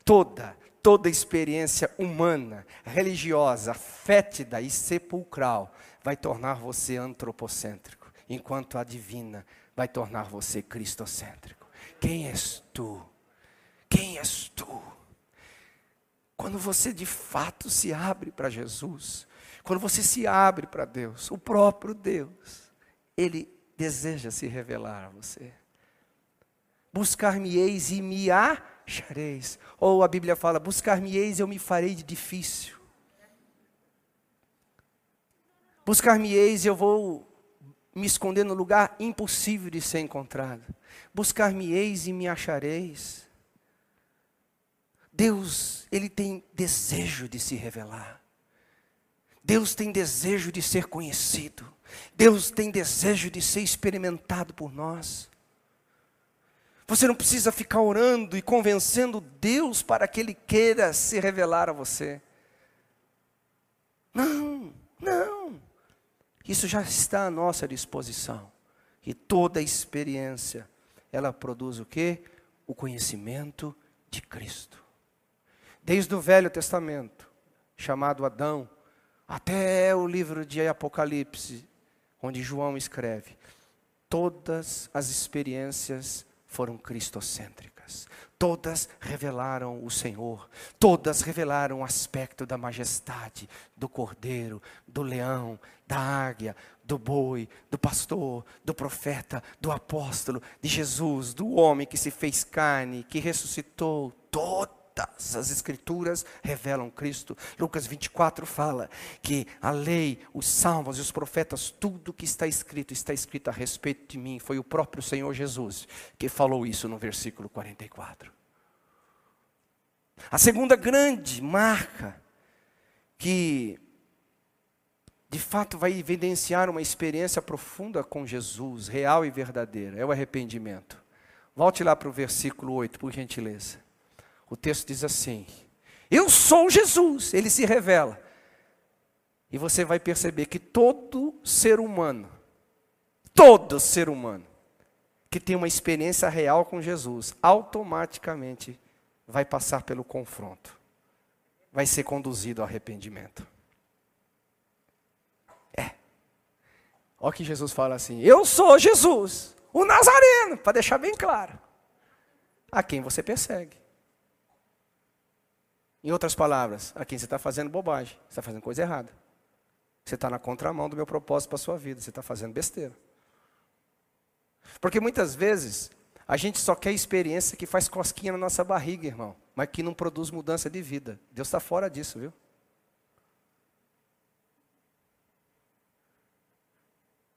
Toda, toda experiência humana, religiosa, fétida e sepulcral vai tornar você antropocêntrico, enquanto a divina vai tornar você cristocêntrico. Quem és tu? Quem és tu? Quando você de fato se abre para Jesus, quando você se abre para Deus, o próprio Deus, Ele deseja se revelar a você. Buscar-me-eis e me achareis. Ou a Bíblia fala: buscar-me-eis eu me farei de difícil. Buscar-me-eis eu vou me esconder no lugar impossível de ser encontrado. Buscar-me-eis e me achareis. Deus, Ele tem desejo de se revelar. Deus tem desejo de ser conhecido. Deus tem desejo de ser experimentado por nós. Você não precisa ficar orando e convencendo Deus para que Ele queira se revelar a você. Não, não. Isso já está à nossa disposição. E toda experiência, ela produz o quê? O conhecimento de Cristo. Desde o Velho Testamento, chamado Adão, até o livro de Apocalipse, onde João escreve, todas as experiências foram cristocêntricas. Todas revelaram o Senhor, todas revelaram o aspecto da majestade, do cordeiro, do leão, da águia, do boi, do pastor, do profeta, do apóstolo, de Jesus, do homem que se fez carne, que ressuscitou. Todas Todas as escrituras revelam Cristo. Lucas 24 fala que a lei, os salmos e os profetas, tudo que está escrito, está escrito a respeito de mim. Foi o próprio Senhor Jesus que falou isso no versículo 44. A segunda grande marca que de fato vai evidenciar uma experiência profunda com Jesus, real e verdadeira, é o arrependimento. Volte lá para o versículo 8, por gentileza. O texto diz assim: Eu sou Jesus, ele se revela. E você vai perceber que todo ser humano, todo ser humano, que tem uma experiência real com Jesus, automaticamente vai passar pelo confronto, vai ser conduzido ao arrependimento. É. Olha que Jesus fala assim: Eu sou Jesus, o Nazareno, para deixar bem claro. A quem você persegue. Em outras palavras, aqui você está fazendo bobagem, você está fazendo coisa errada. Você está na contramão do meu propósito para a sua vida, você está fazendo besteira. Porque muitas vezes a gente só quer experiência que faz cosquinha na nossa barriga, irmão, mas que não produz mudança de vida. Deus está fora disso, viu?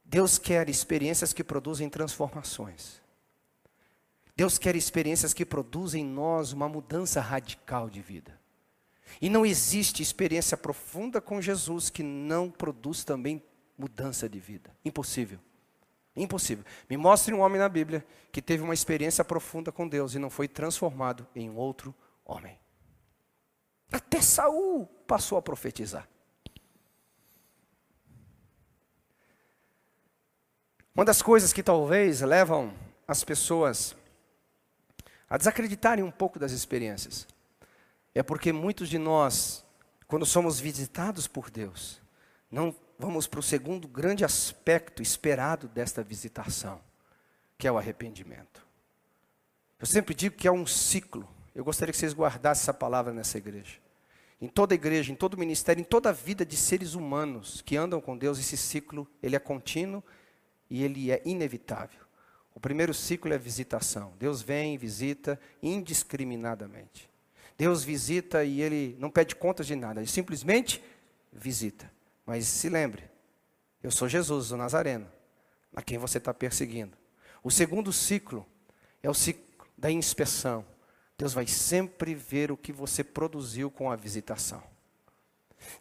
Deus quer experiências que produzem transformações. Deus quer experiências que produzem em nós uma mudança radical de vida. E não existe experiência profunda com Jesus que não produz também mudança de vida. Impossível. Impossível. Me mostre um homem na Bíblia que teve uma experiência profunda com Deus e não foi transformado em outro homem. Até Saul passou a profetizar. Uma das coisas que talvez levam as pessoas a desacreditarem um pouco das experiências é porque muitos de nós, quando somos visitados por Deus, não vamos para o segundo grande aspecto esperado desta visitação, que é o arrependimento. Eu sempre digo que é um ciclo. Eu gostaria que vocês guardassem essa palavra nessa igreja. Em toda igreja, em todo ministério, em toda a vida de seres humanos que andam com Deus, esse ciclo, ele é contínuo e ele é inevitável. O primeiro ciclo é a visitação. Deus vem e visita indiscriminadamente. Deus visita e ele não pede contas de nada, ele simplesmente visita. Mas se lembre, eu sou Jesus, o Nazareno, a quem você está perseguindo. O segundo ciclo é o ciclo da inspeção. Deus vai sempre ver o que você produziu com a visitação.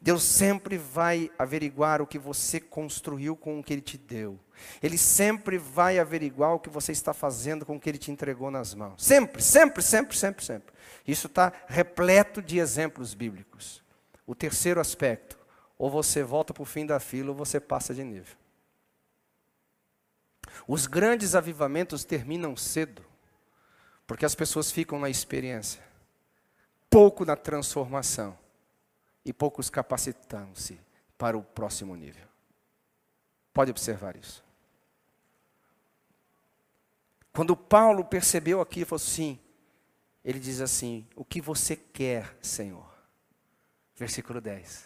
Deus sempre vai averiguar o que você construiu com o que Ele te deu. Ele sempre vai averiguar o que você está fazendo com o que ele te entregou nas mãos. Sempre, sempre, sempre, sempre, sempre. Isso está repleto de exemplos bíblicos. O terceiro aspecto, ou você volta para o fim da fila ou você passa de nível. Os grandes avivamentos terminam cedo, porque as pessoas ficam na experiência, pouco na transformação e poucos capacitando-se para o próximo nível. Pode observar isso. Quando Paulo percebeu aqui, falou assim: ele diz assim: O que você quer, Senhor? Versículo 10.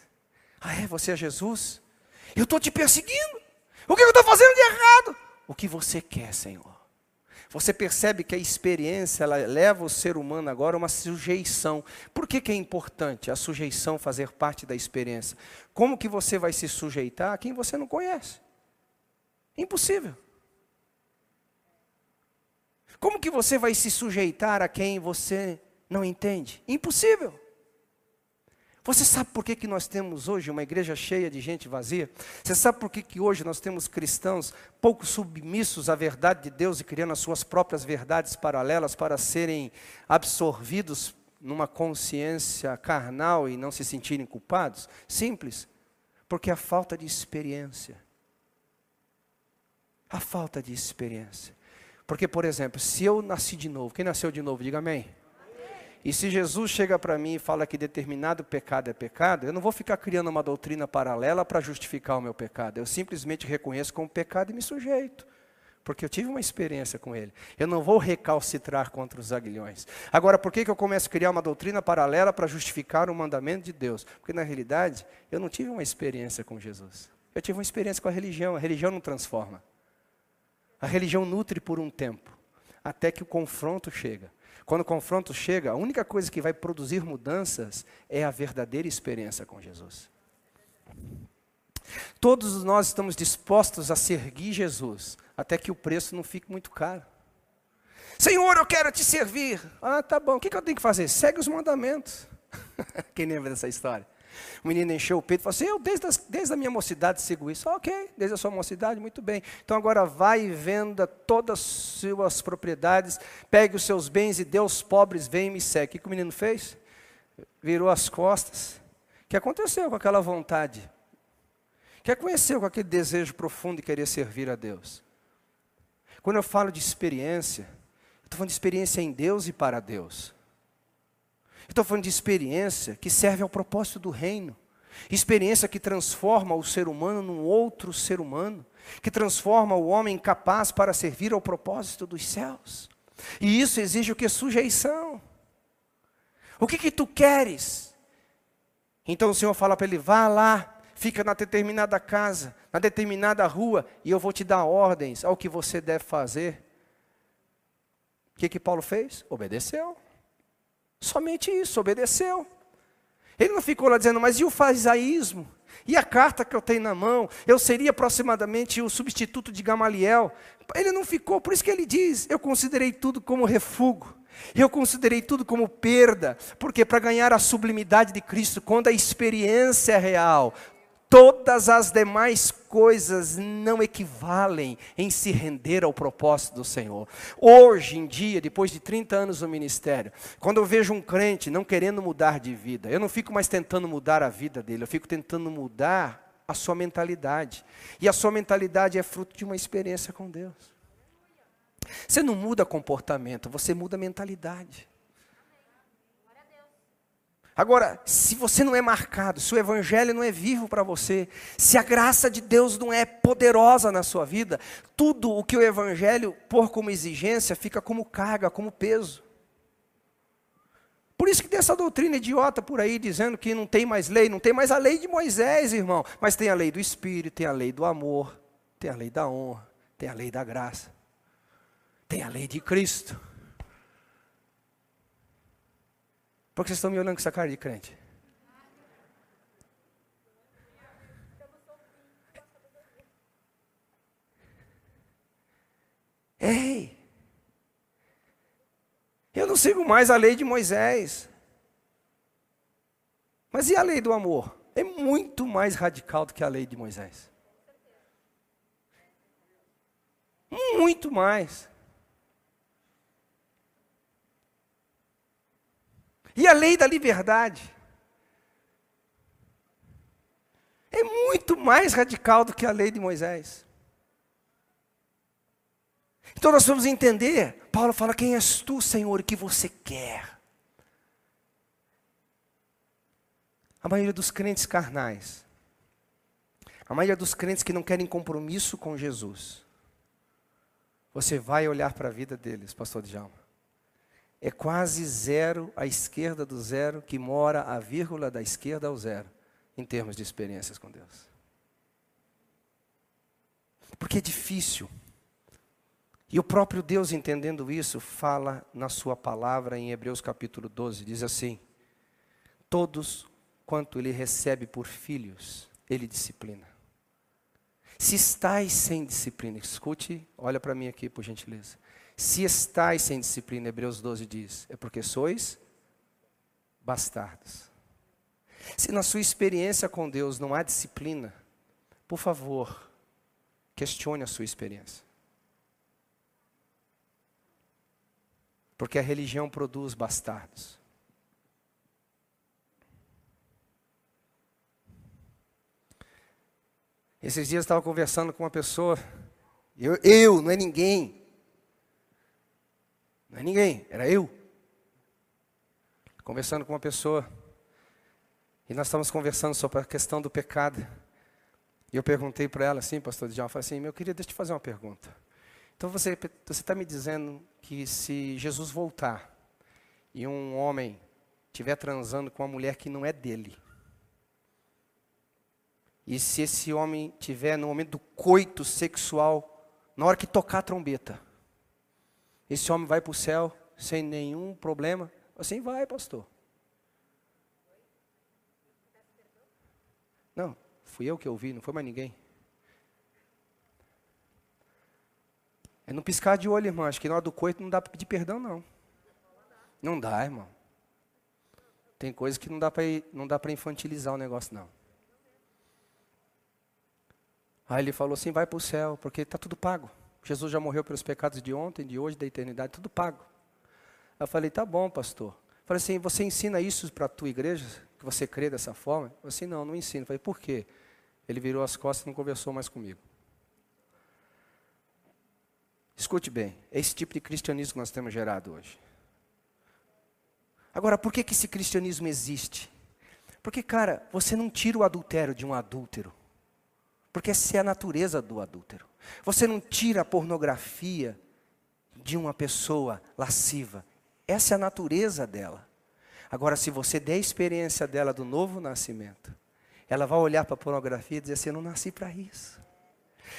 Ah, é? Você é Jesus? Eu estou te perseguindo. O que eu estou fazendo de errado? O que você quer, Senhor? Você percebe que a experiência ela leva o ser humano agora a uma sujeição. Por que, que é importante a sujeição fazer parte da experiência? Como que você vai se sujeitar a quem você não conhece? Impossível. Como que você vai se sujeitar a quem você não entende? Impossível. Você sabe por que, que nós temos hoje uma igreja cheia de gente vazia? Você sabe por que, que hoje nós temos cristãos pouco submissos à verdade de Deus e criando as suas próprias verdades paralelas para serem absorvidos numa consciência carnal e não se sentirem culpados? Simples. Porque a falta de experiência. A falta de experiência. Porque, por exemplo, se eu nasci de novo, quem nasceu de novo, diga amém. E se Jesus chega para mim e fala que determinado pecado é pecado, eu não vou ficar criando uma doutrina paralela para justificar o meu pecado. Eu simplesmente reconheço como pecado e me sujeito. Porque eu tive uma experiência com ele. Eu não vou recalcitrar contra os aguilhões. Agora, por que, que eu começo a criar uma doutrina paralela para justificar o mandamento de Deus? Porque, na realidade, eu não tive uma experiência com Jesus. Eu tive uma experiência com a religião. A religião não transforma. A religião nutre por um tempo, até que o confronto chega. Quando o confronto chega, a única coisa que vai produzir mudanças é a verdadeira experiência com Jesus. Todos nós estamos dispostos a seguir Jesus, até que o preço não fique muito caro. Senhor, eu quero te servir. Ah, tá bom. O que eu tenho que fazer? Segue os mandamentos. *laughs* Quem lembra dessa história? O menino encheu o peito e falou assim: Eu, desde, as, desde a minha mocidade, sigo isso. Ah, ok, desde a sua mocidade, muito bem. Então agora vai e venda todas as suas propriedades, pegue os seus bens e dê aos pobres, vem e me segue. O que, que o menino fez? Virou as costas. O que aconteceu com aquela vontade? O que aconteceu com aquele desejo profundo de querer servir a Deus? Quando eu falo de experiência, estou falando de experiência em Deus e para Deus. Estou falando de experiência que serve ao propósito do reino. Experiência que transforma o ser humano num outro ser humano, que transforma o homem capaz para servir ao propósito dos céus. E isso exige o que? Sujeição. O que que tu queres? Então o Senhor fala para ele: vá lá, fica na determinada casa, na determinada rua, e eu vou te dar ordens ao que você deve fazer. O que que Paulo fez? Obedeceu. Somente isso, obedeceu. Ele não ficou lá dizendo, mas e o farisaísmo? E a carta que eu tenho na mão? Eu seria aproximadamente o substituto de Gamaliel. Ele não ficou, por isso que ele diz: eu considerei tudo como refúgio. Eu considerei tudo como perda, porque para ganhar a sublimidade de Cristo, quando a experiência é real, Todas as demais coisas não equivalem em se render ao propósito do Senhor. Hoje em dia, depois de 30 anos no ministério, quando eu vejo um crente não querendo mudar de vida, eu não fico mais tentando mudar a vida dele, eu fico tentando mudar a sua mentalidade. E a sua mentalidade é fruto de uma experiência com Deus. Você não muda comportamento, você muda mentalidade. Agora, se você não é marcado, se o Evangelho não é vivo para você, se a graça de Deus não é poderosa na sua vida, tudo o que o Evangelho pôr como exigência fica como carga, como peso. Por isso que tem essa doutrina idiota por aí dizendo que não tem mais lei, não tem mais a lei de Moisés, irmão, mas tem a lei do Espírito, tem a lei do amor, tem a lei da honra, tem a lei da graça, tem a lei de Cristo. Por que vocês estão me olhando com essa cara de crente? Ei! Eu não sigo mais a lei de Moisés. Mas e a lei do amor? É muito mais radical do que a lei de Moisés. Muito mais. E a lei da liberdade é muito mais radical do que a lei de Moisés. Então nós vamos entender. Paulo fala: Quem és tu, Senhor, que você quer? A maioria dos crentes carnais, a maioria dos crentes que não querem compromisso com Jesus, você vai olhar para a vida deles, pastor Djalma. É quase zero à esquerda do zero, que mora a vírgula da esquerda ao zero, em termos de experiências com Deus. Porque é difícil. E o próprio Deus, entendendo isso, fala na sua palavra em Hebreus capítulo 12, diz assim: Todos quanto ele recebe por filhos, ele disciplina. Se estáis sem disciplina, escute, olha para mim aqui, por gentileza. Se estáis sem disciplina, Hebreus 12 diz, é porque sois bastardos. Se na sua experiência com Deus não há disciplina, por favor, questione a sua experiência. Porque a religião produz bastardos. Esses dias eu estava conversando com uma pessoa, eu, eu, não é ninguém. Não é ninguém, era eu. Conversando com uma pessoa, e nós estávamos conversando sobre a questão do pecado. E eu perguntei para ela assim, pastor Djalma, falei assim, meu querido, deixa eu te fazer uma pergunta. Então você está me dizendo que se Jesus voltar e um homem estiver transando com uma mulher que não é dele, e se esse homem tiver no momento do coito sexual, na hora que tocar a trombeta, esse homem vai para o céu sem nenhum problema? Assim vai, pastor. Não, fui eu que ouvi, não foi mais ninguém. É no piscar de olho, irmão. Acho que na hora do coito não dá para pedir perdão, não. Não dá, irmão. Tem coisas que não dá para infantilizar o negócio, não. Aí ele falou assim: vai para o céu, porque está tudo pago. Jesus já morreu pelos pecados de ontem, de hoje, da eternidade, tudo pago. Eu falei: tá bom, pastor. Eu falei assim: você ensina isso para a tua igreja? Que você crê dessa forma? Eu falei assim: não, não ensino. Eu falei: por quê? Ele virou as costas e não conversou mais comigo. Escute bem, é esse tipo de cristianismo que nós temos gerado hoje. Agora, por que, que esse cristianismo existe? Porque, cara, você não tira o adultério de um adúltero. Porque essa é a natureza do adúltero. Você não tira a pornografia de uma pessoa lasciva. Essa é a natureza dela. Agora, se você der a experiência dela do novo nascimento, ela vai olhar para a pornografia e dizer assim: Eu não nasci para isso.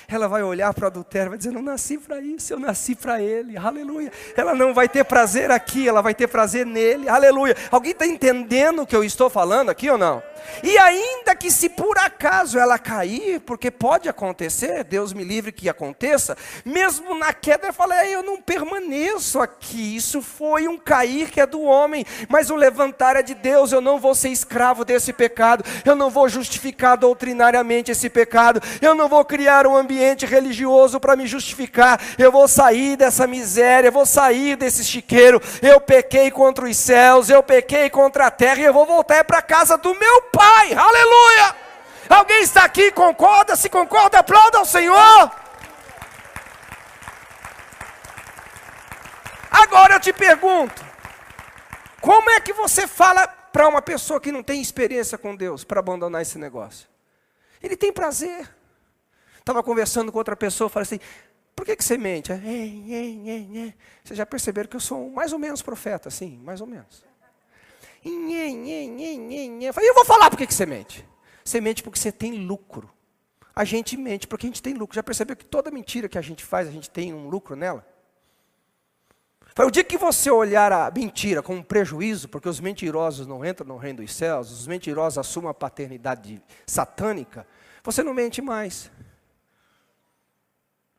Ela vai olhar para o adultério e vai dizer: Não nasci para isso, eu nasci para ele, aleluia. Ela não vai ter prazer aqui, ela vai ter prazer nele, aleluia. Alguém está entendendo o que eu estou falando aqui ou não? E ainda que se por acaso ela cair, porque pode acontecer, Deus me livre que aconteça, mesmo na queda, ela fala: Eu não permaneço aqui, isso foi um cair que é do homem, mas o levantar é de Deus, eu não vou ser escravo desse pecado, eu não vou justificar doutrinariamente esse pecado, eu não vou criar um ambiente religioso para me justificar. Eu vou sair dessa miséria, eu vou sair desse chiqueiro. Eu pequei contra os céus, eu pequei contra a terra e eu vou voltar para a casa do meu pai. Aleluia! Alguém está aqui, concorda? Se concorda, aplauda ao Senhor. Agora eu te pergunto: como é que você fala para uma pessoa que não tem experiência com Deus para abandonar esse negócio? Ele tem prazer. Estava conversando com outra pessoa, falei assim, por que, que você mente? Vocês já perceberam que eu sou mais ou menos profeta, assim, mais ou menos. Eu falei, eu vou falar por que, que você mente. Você mente porque você tem lucro. A gente mente porque a gente tem lucro. Já percebeu que toda mentira que a gente faz, a gente tem um lucro nela? Foi o dia que você olhar a mentira como um prejuízo, porque os mentirosos não entram no reino dos céus, os mentirosos assumem a paternidade satânica, você não mente mais.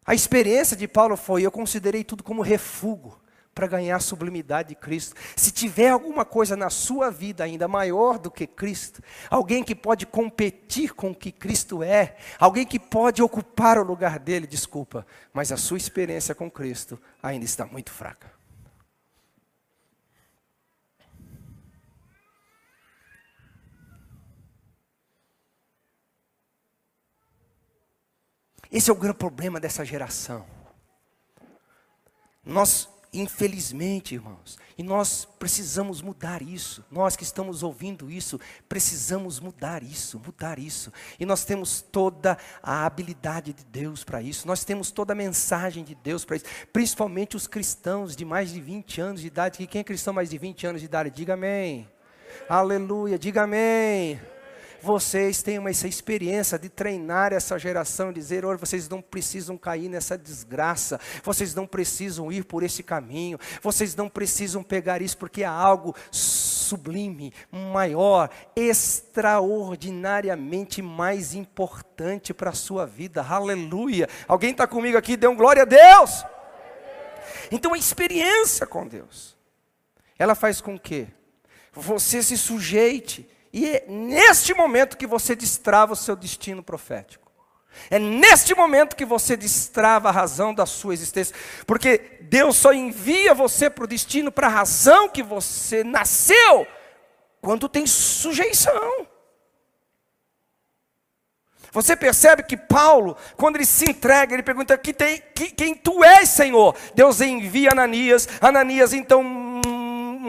A experiência de Paulo foi: eu considerei tudo como refúgio, para ganhar a sublimidade de Cristo. Se tiver alguma coisa na sua vida ainda maior do que Cristo, alguém que pode competir com o que Cristo é, alguém que pode ocupar o lugar dele, desculpa, mas a sua experiência com Cristo ainda está muito fraca. Esse é o grande problema dessa geração. Nós, infelizmente, irmãos, e nós precisamos mudar isso. Nós que estamos ouvindo isso, precisamos mudar isso, mudar isso. E nós temos toda a habilidade de Deus para isso. Nós temos toda a mensagem de Deus para isso. Principalmente os cristãos de mais de 20 anos de idade. Quem é cristão mais de 20 anos de idade? Diga amém. Aleluia, diga amém vocês têm essa experiência de treinar essa geração, dizer, olha, vocês não precisam cair nessa desgraça, vocês não precisam ir por esse caminho, vocês não precisam pegar isso porque há algo sublime, maior, extraordinariamente mais importante para a sua vida. Aleluia! Alguém está comigo aqui? Dê um glória a Deus! Então a experiência com Deus, ela faz com que você se sujeite e é neste momento que você destrava o seu destino profético. É neste momento que você destrava a razão da sua existência. Porque Deus só envia você para o destino, para a razão que você nasceu, quando tem sujeição. Você percebe que Paulo, quando ele se entrega, ele pergunta: que tem, que, quem tu és, Senhor? Deus envia Ananias. Ananias então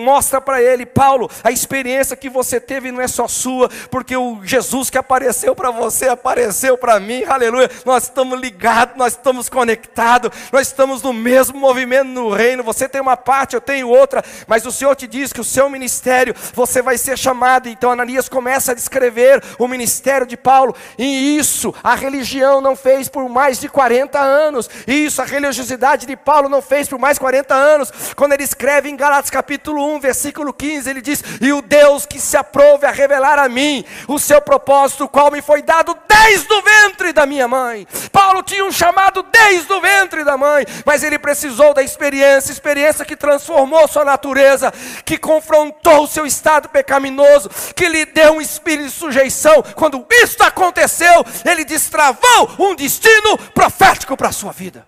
mostra para ele, Paulo, a experiência que você teve não é só sua, porque o Jesus que apareceu para você apareceu para mim, aleluia. Nós estamos ligados, nós estamos conectados, nós estamos no mesmo movimento no reino. Você tem uma parte, eu tenho outra, mas o Senhor te diz que o seu ministério, você vai ser chamado. Então Ananias começa a descrever o ministério de Paulo, e isso a religião não fez por mais de 40 anos, isso a religiosidade de Paulo não fez por mais de 40 anos. Quando ele escreve em Galatas capítulo capítulo 1, versículo 15, ele diz: E o Deus que se aprove a revelar a mim o seu propósito, qual me foi dado desde o ventre da minha mãe. Paulo tinha um chamado desde o ventre da mãe, mas ele precisou da experiência experiência que transformou sua natureza, que confrontou o seu estado pecaminoso, que lhe deu um espírito de sujeição. Quando isto aconteceu, ele destravou um destino profético para a sua vida.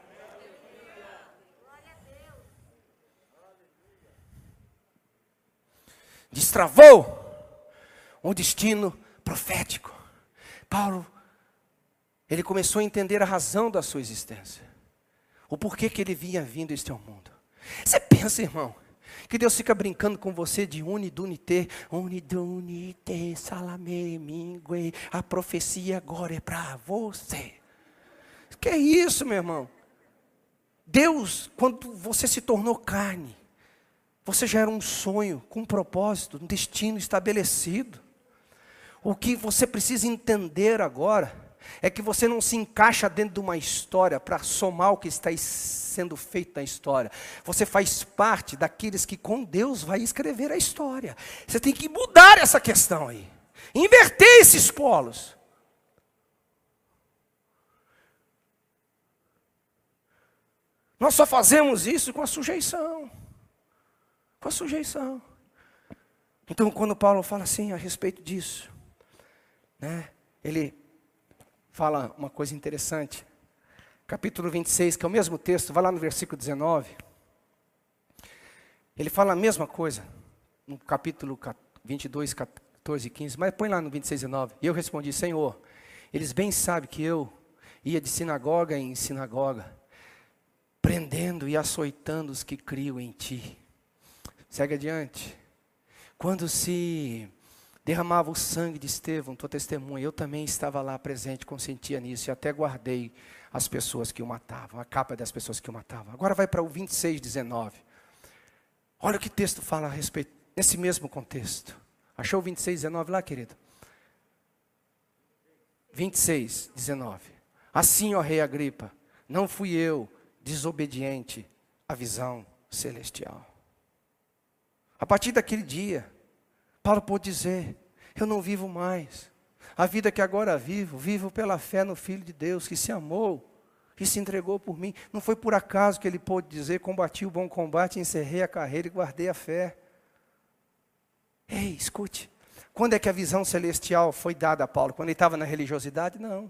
Destravou um destino profético. Paulo, ele começou a entender a razão da sua existência, o porquê que ele vinha vindo este ao mundo. Você pensa, irmão, que Deus fica brincando com você de unidunité, unidunité, salame, mingue, a profecia agora é para você. Que é isso, meu irmão? Deus, quando você se tornou carne, você já era um sonho, com um propósito, um destino estabelecido. O que você precisa entender agora é que você não se encaixa dentro de uma história para somar o que está sendo feito na história. Você faz parte daqueles que com Deus vai escrever a história. Você tem que mudar essa questão aí. Inverter esses polos. Nós só fazemos isso com a sujeição com a sujeição. Então, quando Paulo fala assim a respeito disso, né, ele fala uma coisa interessante. Capítulo 26, que é o mesmo texto, vai lá no versículo 19. Ele fala a mesma coisa, no capítulo 22, 14 e 15, mas põe lá no 26, 19. E eu respondi: Senhor, eles bem sabem que eu ia de sinagoga em sinagoga, prendendo e açoitando os que criam em ti. Segue adiante. Quando se derramava o sangue de Estevão, tua testemunha, eu também estava lá presente, consentia nisso e até guardei as pessoas que o matavam, a capa das pessoas que o matavam. Agora vai para o 26, 19. Olha o que o texto fala a respeito, nesse mesmo contexto. Achou o 26, 19 lá, querido? 26, 19. Assim, ó rei Agripa, não fui eu desobediente à visão celestial. A partir daquele dia, Paulo pôde dizer: Eu não vivo mais. A vida que agora vivo, vivo pela fé no Filho de Deus que se amou e se entregou por mim. Não foi por acaso que ele pôde dizer: combati o bom combate, encerrei a carreira e guardei a fé. Ei, escute. Quando é que a visão celestial foi dada a Paulo? Quando ele estava na religiosidade? Não.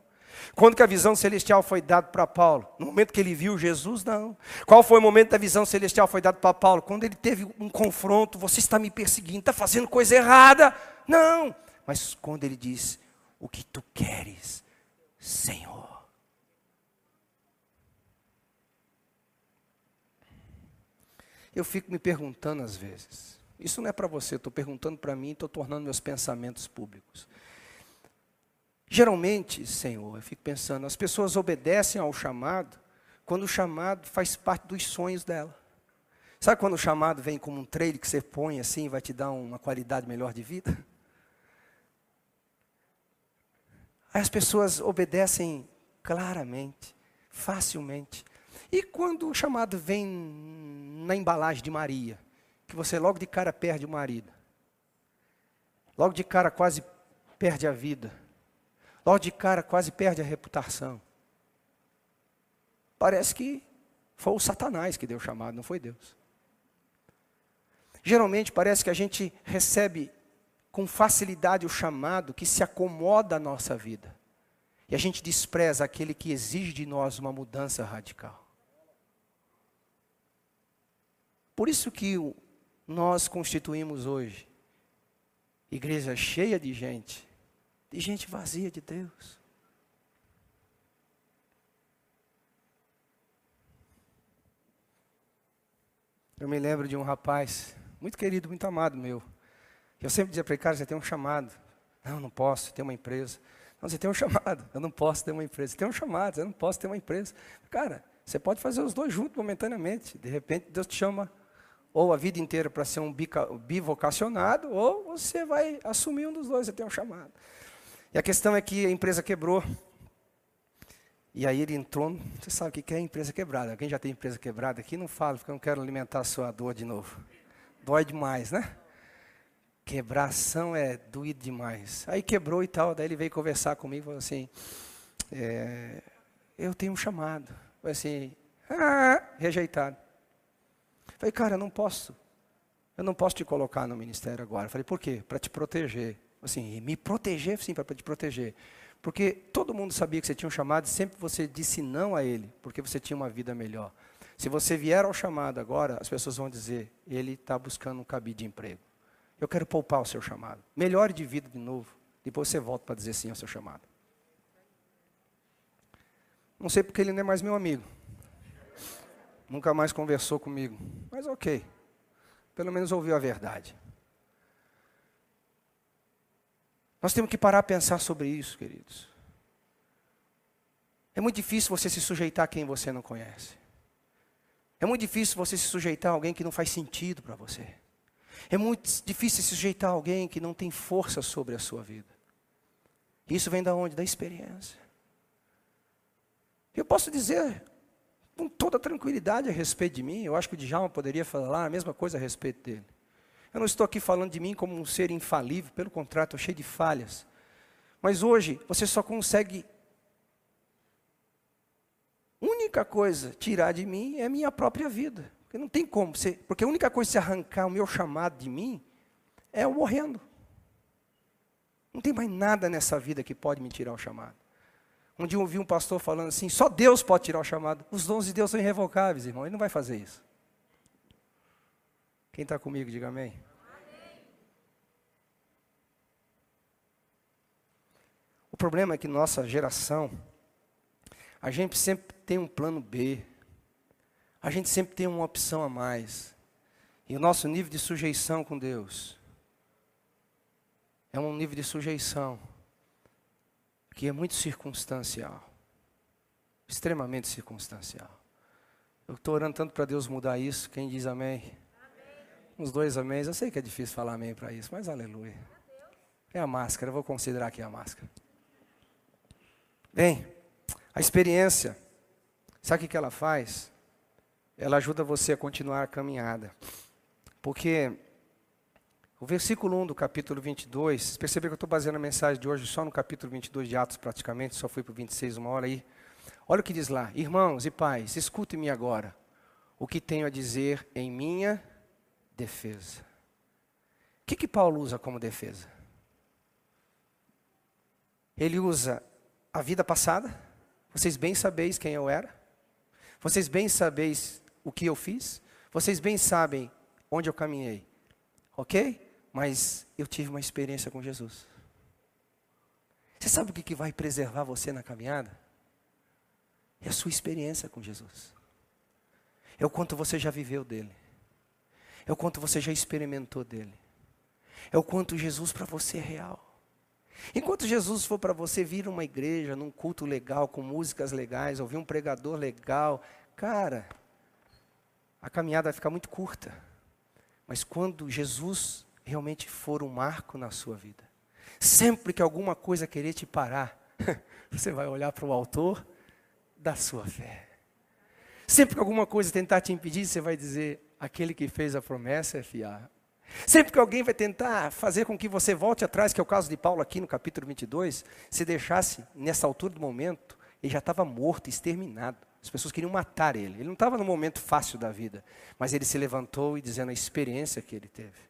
Quando que a visão celestial foi dada para Paulo? No momento que ele viu Jesus? Não. Qual foi o momento da visão celestial foi dada para Paulo? Quando ele teve um confronto, você está me perseguindo, está fazendo coisa errada. Não. Mas quando ele diz, o que tu queres, Senhor. Eu fico me perguntando às vezes, isso não é para você, estou perguntando para mim, estou tornando meus pensamentos públicos. Geralmente, Senhor, eu fico pensando, as pessoas obedecem ao chamado quando o chamado faz parte dos sonhos dela. Sabe quando o chamado vem como um trailer que você põe assim, vai te dar uma qualidade melhor de vida? Aí as pessoas obedecem claramente, facilmente. E quando o chamado vem na embalagem de Maria, que você logo de cara perde o marido, logo de cara quase perde a vida, logo de cara quase perde a reputação. Parece que foi o Satanás que deu o chamado, não foi Deus. Geralmente parece que a gente recebe com facilidade o chamado que se acomoda à nossa vida. E a gente despreza aquele que exige de nós uma mudança radical. Por isso que nós constituímos hoje igreja cheia de gente, de gente vazia de Deus. Eu me lembro de um rapaz, muito querido, muito amado meu. Eu sempre dizia para ele, cara, você tem um chamado. Não, não posso, tem uma empresa. Não, você tem um chamado. Eu não posso ter uma empresa. Você tem um chamado, eu não posso ter uma empresa. Cara, você pode fazer os dois juntos momentaneamente. De repente, Deus te chama ou a vida inteira para ser um bivocacionado, ou você vai assumir um dos dois, você tem um chamado. E a questão é que a empresa quebrou. E aí ele entrou, você sabe o que é empresa quebrada. Quem já tem empresa quebrada aqui, não fala, porque eu não quero alimentar a sua dor de novo. Dói demais, né? Quebração é doído demais. Aí quebrou e tal, daí ele veio conversar comigo e falou assim, é, eu tenho um chamado. Falei assim, ah, rejeitado. Falei, cara, eu não posso. Eu não posso te colocar no ministério agora. Falei, por quê? Para te proteger. Assim, me proteger, sim, para te proteger. Porque todo mundo sabia que você tinha um chamado e sempre você disse não a ele, porque você tinha uma vida melhor. Se você vier ao chamado agora, as pessoas vão dizer, ele está buscando um cabide de emprego. Eu quero poupar o seu chamado. Melhore de vida de novo. Depois você volta para dizer sim ao seu chamado. Não sei porque ele não é mais meu amigo. Nunca mais conversou comigo. Mas ok. Pelo menos ouviu a verdade. Nós temos que parar a pensar sobre isso, queridos. É muito difícil você se sujeitar a quem você não conhece. É muito difícil você se sujeitar a alguém que não faz sentido para você. É muito difícil se sujeitar a alguém que não tem força sobre a sua vida. Isso vem da onde? Da experiência. Eu posso dizer com toda tranquilidade a respeito de mim, eu acho que o Djalma poderia falar a mesma coisa a respeito dele. Eu não estou aqui falando de mim como um ser infalível, pelo contrário, estou cheio de falhas. Mas hoje você só consegue. Única coisa tirar de mim é a minha própria vida. Porque não tem como. Você, porque a única coisa se arrancar o meu chamado de mim é eu morrendo. Não tem mais nada nessa vida que pode me tirar o chamado. Um dia eu ouvi um pastor falando assim: só Deus pode tirar o chamado. Os dons de Deus são irrevocáveis, irmão. Ele não vai fazer isso. Quem está comigo, diga amém. amém. O problema é que nossa geração, a gente sempre tem um plano B. A gente sempre tem uma opção a mais. E o nosso nível de sujeição com Deus é um nível de sujeição que é muito circunstancial. Extremamente circunstancial. Eu estou orando tanto para Deus mudar isso. Quem diz amém? Uns dois amém. Eu sei que é difícil falar amém para isso, mas aleluia. É a máscara, eu vou considerar aqui a máscara. Bem, a experiência, sabe o que ela faz? ela ajuda você a continuar a caminhada. Porque o versículo 1 do capítulo 22, vocês perceberam que eu estou baseando a mensagem de hoje só no capítulo 22 de Atos praticamente, só fui para o 26 uma hora aí. Olha o que diz lá: Irmãos e pais, escute-me agora o que tenho a dizer em minha defesa. O que, que Paulo usa como defesa? Ele usa a vida passada, vocês bem sabeis quem eu era, vocês bem sabeis o que eu fiz, vocês bem sabem onde eu caminhei, ok? Mas eu tive uma experiência com Jesus. Você sabe o que, que vai preservar você na caminhada? É a sua experiência com Jesus. É o quanto você já viveu dele. É o quanto você já experimentou dele. É o quanto Jesus para você é real. Enquanto Jesus for para você vir uma igreja, num culto legal, com músicas legais, ouvir um pregador legal, cara, a caminhada vai ficar muito curta. Mas quando Jesus realmente for um marco na sua vida, sempre que alguma coisa querer te parar, *laughs* você vai olhar para o autor da sua fé. Sempre que alguma coisa tentar te impedir, você vai dizer: aquele que fez a promessa é fiável. Sempre que alguém vai tentar fazer com que você volte atrás, que é o caso de Paulo aqui no capítulo 22, se deixasse nessa altura do momento, ele já estava morto, exterminado. As pessoas queriam matar ele. Ele não estava no momento fácil da vida, mas ele se levantou e dizendo a experiência que ele teve.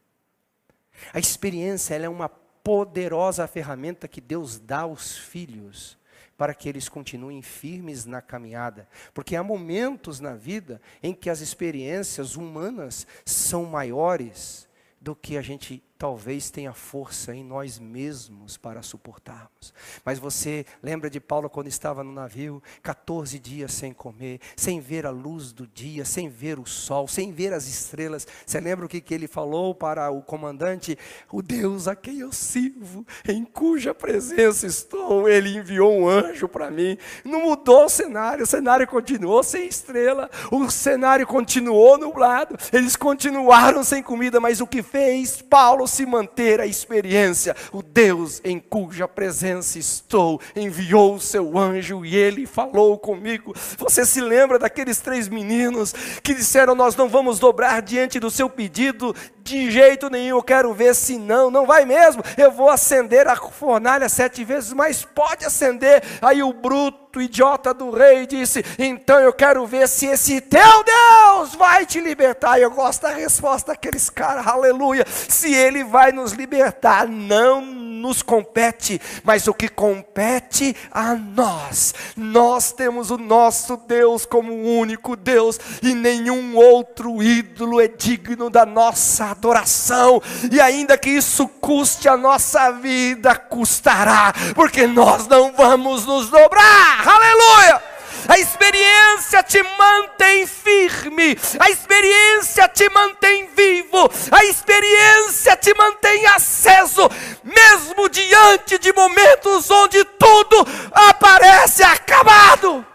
A experiência ela é uma poderosa ferramenta que Deus dá aos filhos para que eles continuem firmes na caminhada. Porque há momentos na vida em que as experiências humanas são maiores do que a gente talvez tenha força em nós mesmos para suportarmos. Mas você lembra de Paulo quando estava no navio, 14 dias sem comer, sem ver a luz do dia, sem ver o sol, sem ver as estrelas. Você lembra o que, que ele falou para o comandante? O Deus a quem eu sirvo, em cuja presença estou, ele enviou um anjo para mim. Não mudou o cenário, o cenário continuou sem estrela, o cenário continuou nublado, eles continuaram sem comida, mas o que fez Paulo se manter a experiência. O Deus em cuja presença estou enviou o seu anjo e ele falou comigo. Você se lembra daqueles três meninos que disseram: Nós não vamos dobrar diante do seu pedido de jeito nenhum. Eu quero ver se não, não vai mesmo. Eu vou acender a fornalha sete vezes, mas pode acender. Aí o bruto idiota do rei disse: Então eu quero ver se esse teu Deus vai te libertar. Eu gosto da resposta daqueles caras, aleluia. Se ele vai nos libertar, não nos compete, mas o que compete a nós. Nós temos o nosso Deus como único Deus e nenhum outro ídolo é digno da nossa adoração. E ainda que isso custe a nossa vida, custará, porque nós não vamos nos dobrar. Aleluia! A experiência te mantém firme, a experiência te mantém vivo, a experiência te mantém aceso, mesmo diante de momentos onde tudo aparece acabado.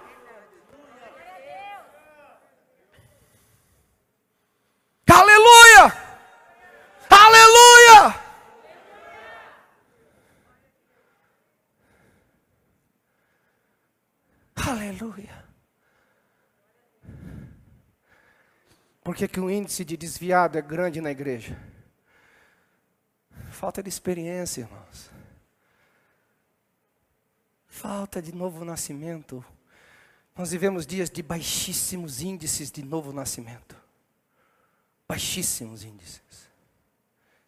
Aleluia! Aleluia! Aleluia. Por que, que o índice de desviado é grande na igreja? Falta de experiência, irmãos. Falta de novo nascimento. Nós vivemos dias de baixíssimos índices de novo nascimento. Baixíssimos índices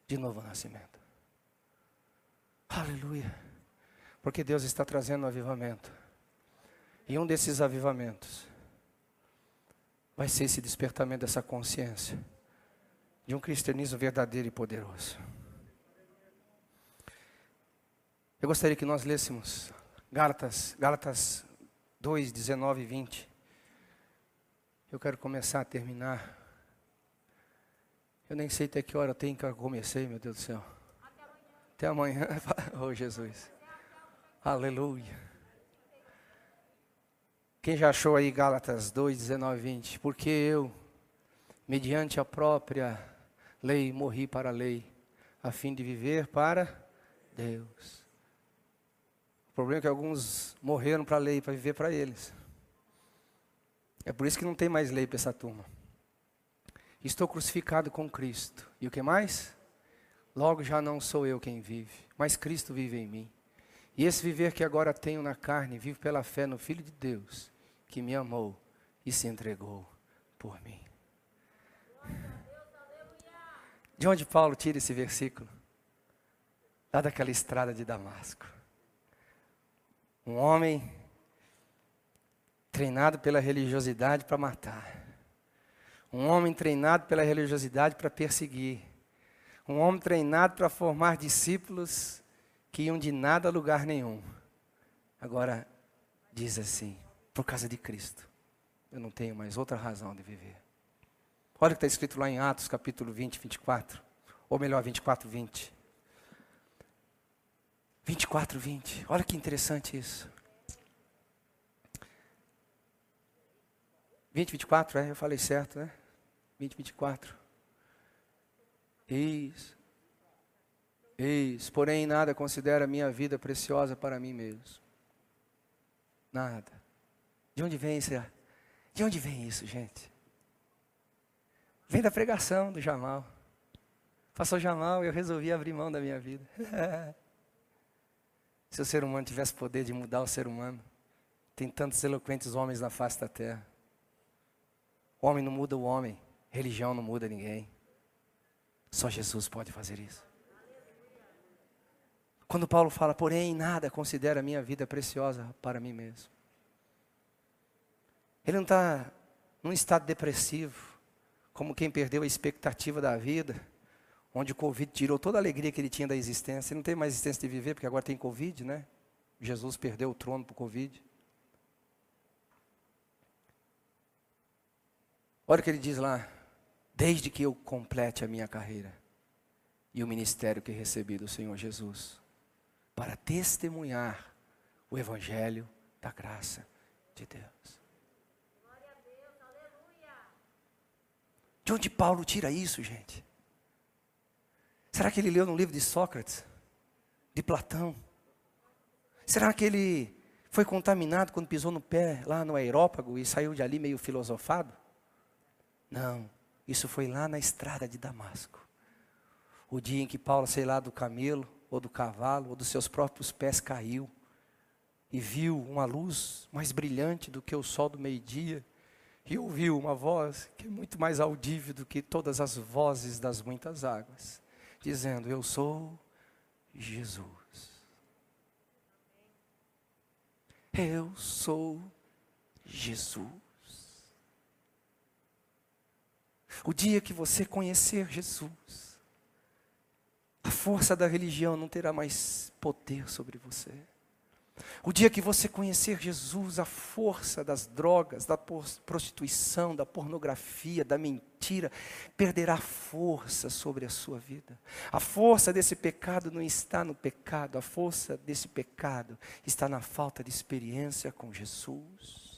de novo nascimento. Aleluia. Porque Deus está trazendo avivamento. E um desses avivamentos vai ser esse despertamento dessa consciência de um cristianismo verdadeiro e poderoso. Eu gostaria que nós lêssemos Gálatas, Gálatas 2, 19 e 20. Eu quero começar a terminar. Eu nem sei até que hora tem que eu comecei, meu Deus do céu. Até amanhã. Até amanhã. *laughs* oh, Jesus. Aleluia. Quem já achou aí Gálatas 2, 19 20? Porque eu, mediante a própria lei, morri para a lei, a fim de viver para Deus. O problema é que alguns morreram para a lei, para viver para eles. É por isso que não tem mais lei para essa turma. Estou crucificado com Cristo. E o que mais? Logo já não sou eu quem vive, mas Cristo vive em mim. E esse viver que agora tenho na carne, vivo pela fé no Filho de Deus, que me amou e se entregou por mim. De onde Paulo tira esse versículo? Lá daquela estrada de Damasco. Um homem treinado pela religiosidade para matar. Um homem treinado pela religiosidade para perseguir. Um homem treinado para formar discípulos que iam de nada a lugar nenhum. Agora, diz assim: por causa de Cristo, eu não tenho mais outra razão de viver. Olha o que está escrito lá em Atos capítulo 20, 24. Ou melhor, 24, 20. 24, 20. Olha que interessante isso. 20, 24, é? Eu falei certo, né? 20, 24. Isso. Isso. Porém, nada considera minha vida preciosa para mim mesmo. Nada. De onde vem isso? De onde vem isso, gente? Vem da pregação do Jamal. Passou Jamal, eu resolvi abrir mão da minha vida. *laughs* Se o ser humano tivesse poder de mudar o ser humano, tem tantos eloquentes homens na face da terra. O homem não muda o homem, religião não muda ninguém. Só Jesus pode fazer isso. Quando Paulo fala, porém, nada considera a minha vida preciosa para mim mesmo. Ele não está num estado depressivo, como quem perdeu a expectativa da vida onde o Covid tirou toda a alegria que ele tinha da existência. Ele não tem mais existência de viver, porque agora tem Covid, né? Jesus perdeu o trono para o Covid. Olha o que ele diz lá. Desde que eu complete a minha carreira e o ministério que recebi do Senhor Jesus, para testemunhar o Evangelho da graça de Deus. De onde Paulo tira isso, gente? Será que ele leu no livro de Sócrates? De Platão? Será que ele foi contaminado quando pisou no pé lá no aerópago e saiu de ali meio filosofado? Não, isso foi lá na estrada de Damasco. O dia em que Paulo, sei lá, do camelo, ou do cavalo, ou dos seus próprios pés caiu e viu uma luz mais brilhante do que o sol do meio-dia e ouviu uma voz que é muito mais audível do que todas as vozes das muitas águas dizendo: Eu sou Jesus. Eu sou Jesus. O dia que você conhecer Jesus, a força da religião não terá mais poder sobre você. O dia que você conhecer Jesus, a força das drogas, da prostituição, da pornografia, da mentira, perderá força sobre a sua vida. A força desse pecado não está no pecado, a força desse pecado está na falta de experiência com Jesus.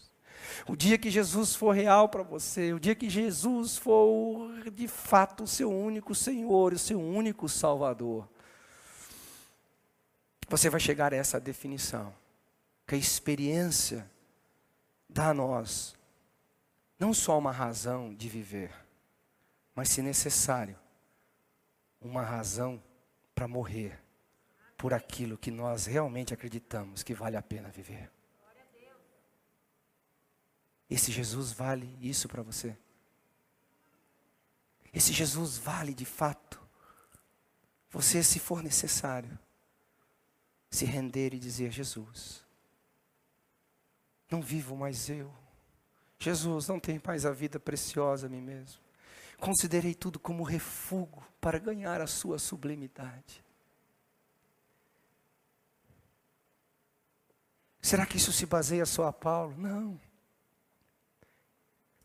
O dia que Jesus for real para você, o dia que Jesus for de fato o seu único Senhor, o seu único Salvador, você vai chegar a essa definição que a experiência dá a nós não só uma razão de viver, mas, se necessário, uma razão para morrer por aquilo que nós realmente acreditamos que vale a pena viver. Esse Jesus vale isso para você. Esse Jesus vale de fato. Você, se for necessário, se render e dizer: Jesus, não vivo mais eu. Jesus, não tem mais a vida preciosa a mim mesmo. Considerei tudo como refúgio para ganhar a sua sublimidade. Será que isso se baseia só a Paulo? Não.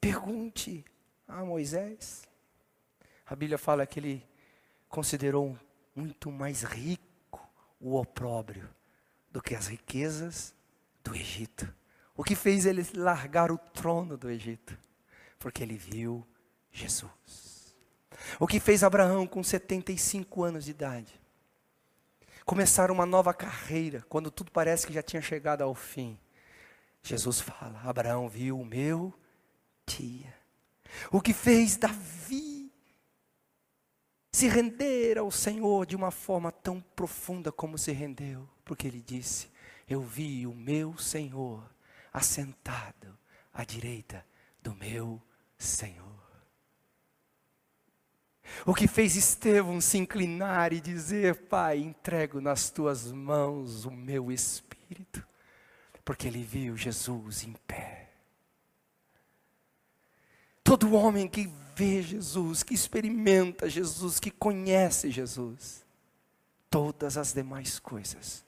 Pergunte a Moisés. A Bíblia fala que ele considerou muito mais rico o opróbrio do que as riquezas do Egito. O que fez ele largar o trono do Egito? Porque ele viu Jesus. O que fez Abraão com 75 anos de idade? Começar uma nova carreira, quando tudo parece que já tinha chegado ao fim. Jesus fala: Abraão viu o meu dia. O que fez Davi se render ao Senhor de uma forma tão profunda como se rendeu, porque ele disse: Eu vi o meu Senhor assentado à direita do meu Senhor. O que fez Estevão se inclinar e dizer: Pai, entrego nas tuas mãos o meu espírito, porque ele viu Jesus em pé. Todo homem que vê Jesus, que experimenta Jesus, que conhece Jesus, todas as demais coisas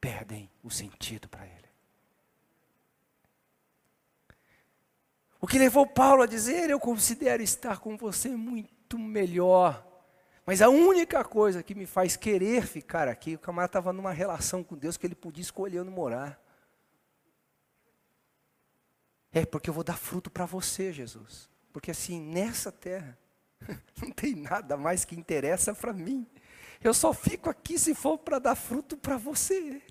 perdem o sentido para ele. O que levou Paulo a dizer: Eu considero estar com você muito melhor. Mas a única coisa que me faz querer ficar aqui, o camarada estava numa relação com Deus que ele podia escolher onde morar. É porque eu vou dar fruto para você, Jesus. Porque assim, nessa terra, *laughs* não tem nada mais que interessa para mim. Eu só fico aqui se for para dar fruto para você.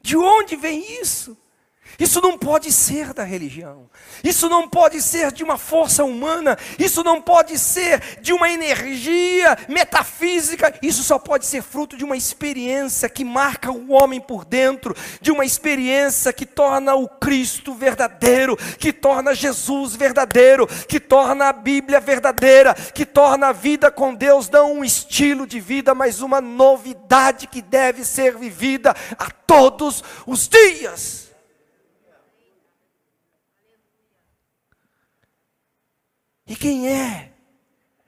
De onde vem isso? Isso não pode ser da religião, isso não pode ser de uma força humana, isso não pode ser de uma energia metafísica, isso só pode ser fruto de uma experiência que marca o homem por dentro, de uma experiência que torna o Cristo verdadeiro, que torna Jesus verdadeiro, que torna a Bíblia verdadeira, que torna a vida com Deus não um estilo de vida, mas uma novidade que deve ser vivida a todos os dias. E quem é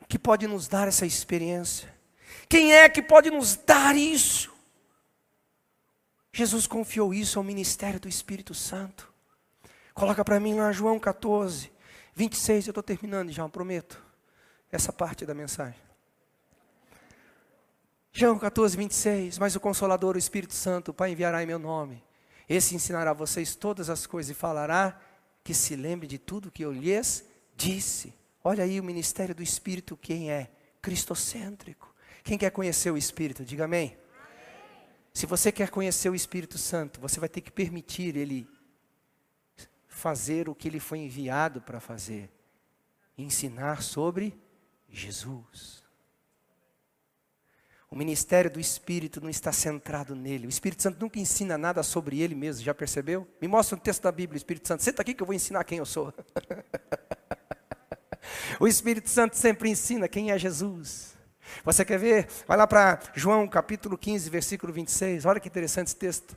que pode nos dar essa experiência? Quem é que pode nos dar isso? Jesus confiou isso ao ministério do Espírito Santo. Coloca para mim lá João 14, 26, eu estou terminando já, prometo. Essa parte da mensagem. João 14, 26. Mas o Consolador, o Espírito Santo, Pai enviará em meu nome. Esse ensinará a vocês todas as coisas e falará que se lembre de tudo que eu lhes disse. Olha aí o ministério do Espírito, quem é? Cristocêntrico. Quem quer conhecer o Espírito? Diga amém. amém. Se você quer conhecer o Espírito Santo, você vai ter que permitir ele fazer o que ele foi enviado para fazer ensinar sobre Jesus. O ministério do Espírito não está centrado nele. O Espírito Santo nunca ensina nada sobre ele mesmo, já percebeu? Me mostra um texto da Bíblia, Espírito Santo. Senta aqui que eu vou ensinar quem eu sou. *laughs* O Espírito Santo sempre ensina quem é Jesus. Você quer ver? Vai lá para João capítulo 15, versículo 26. Olha que interessante esse texto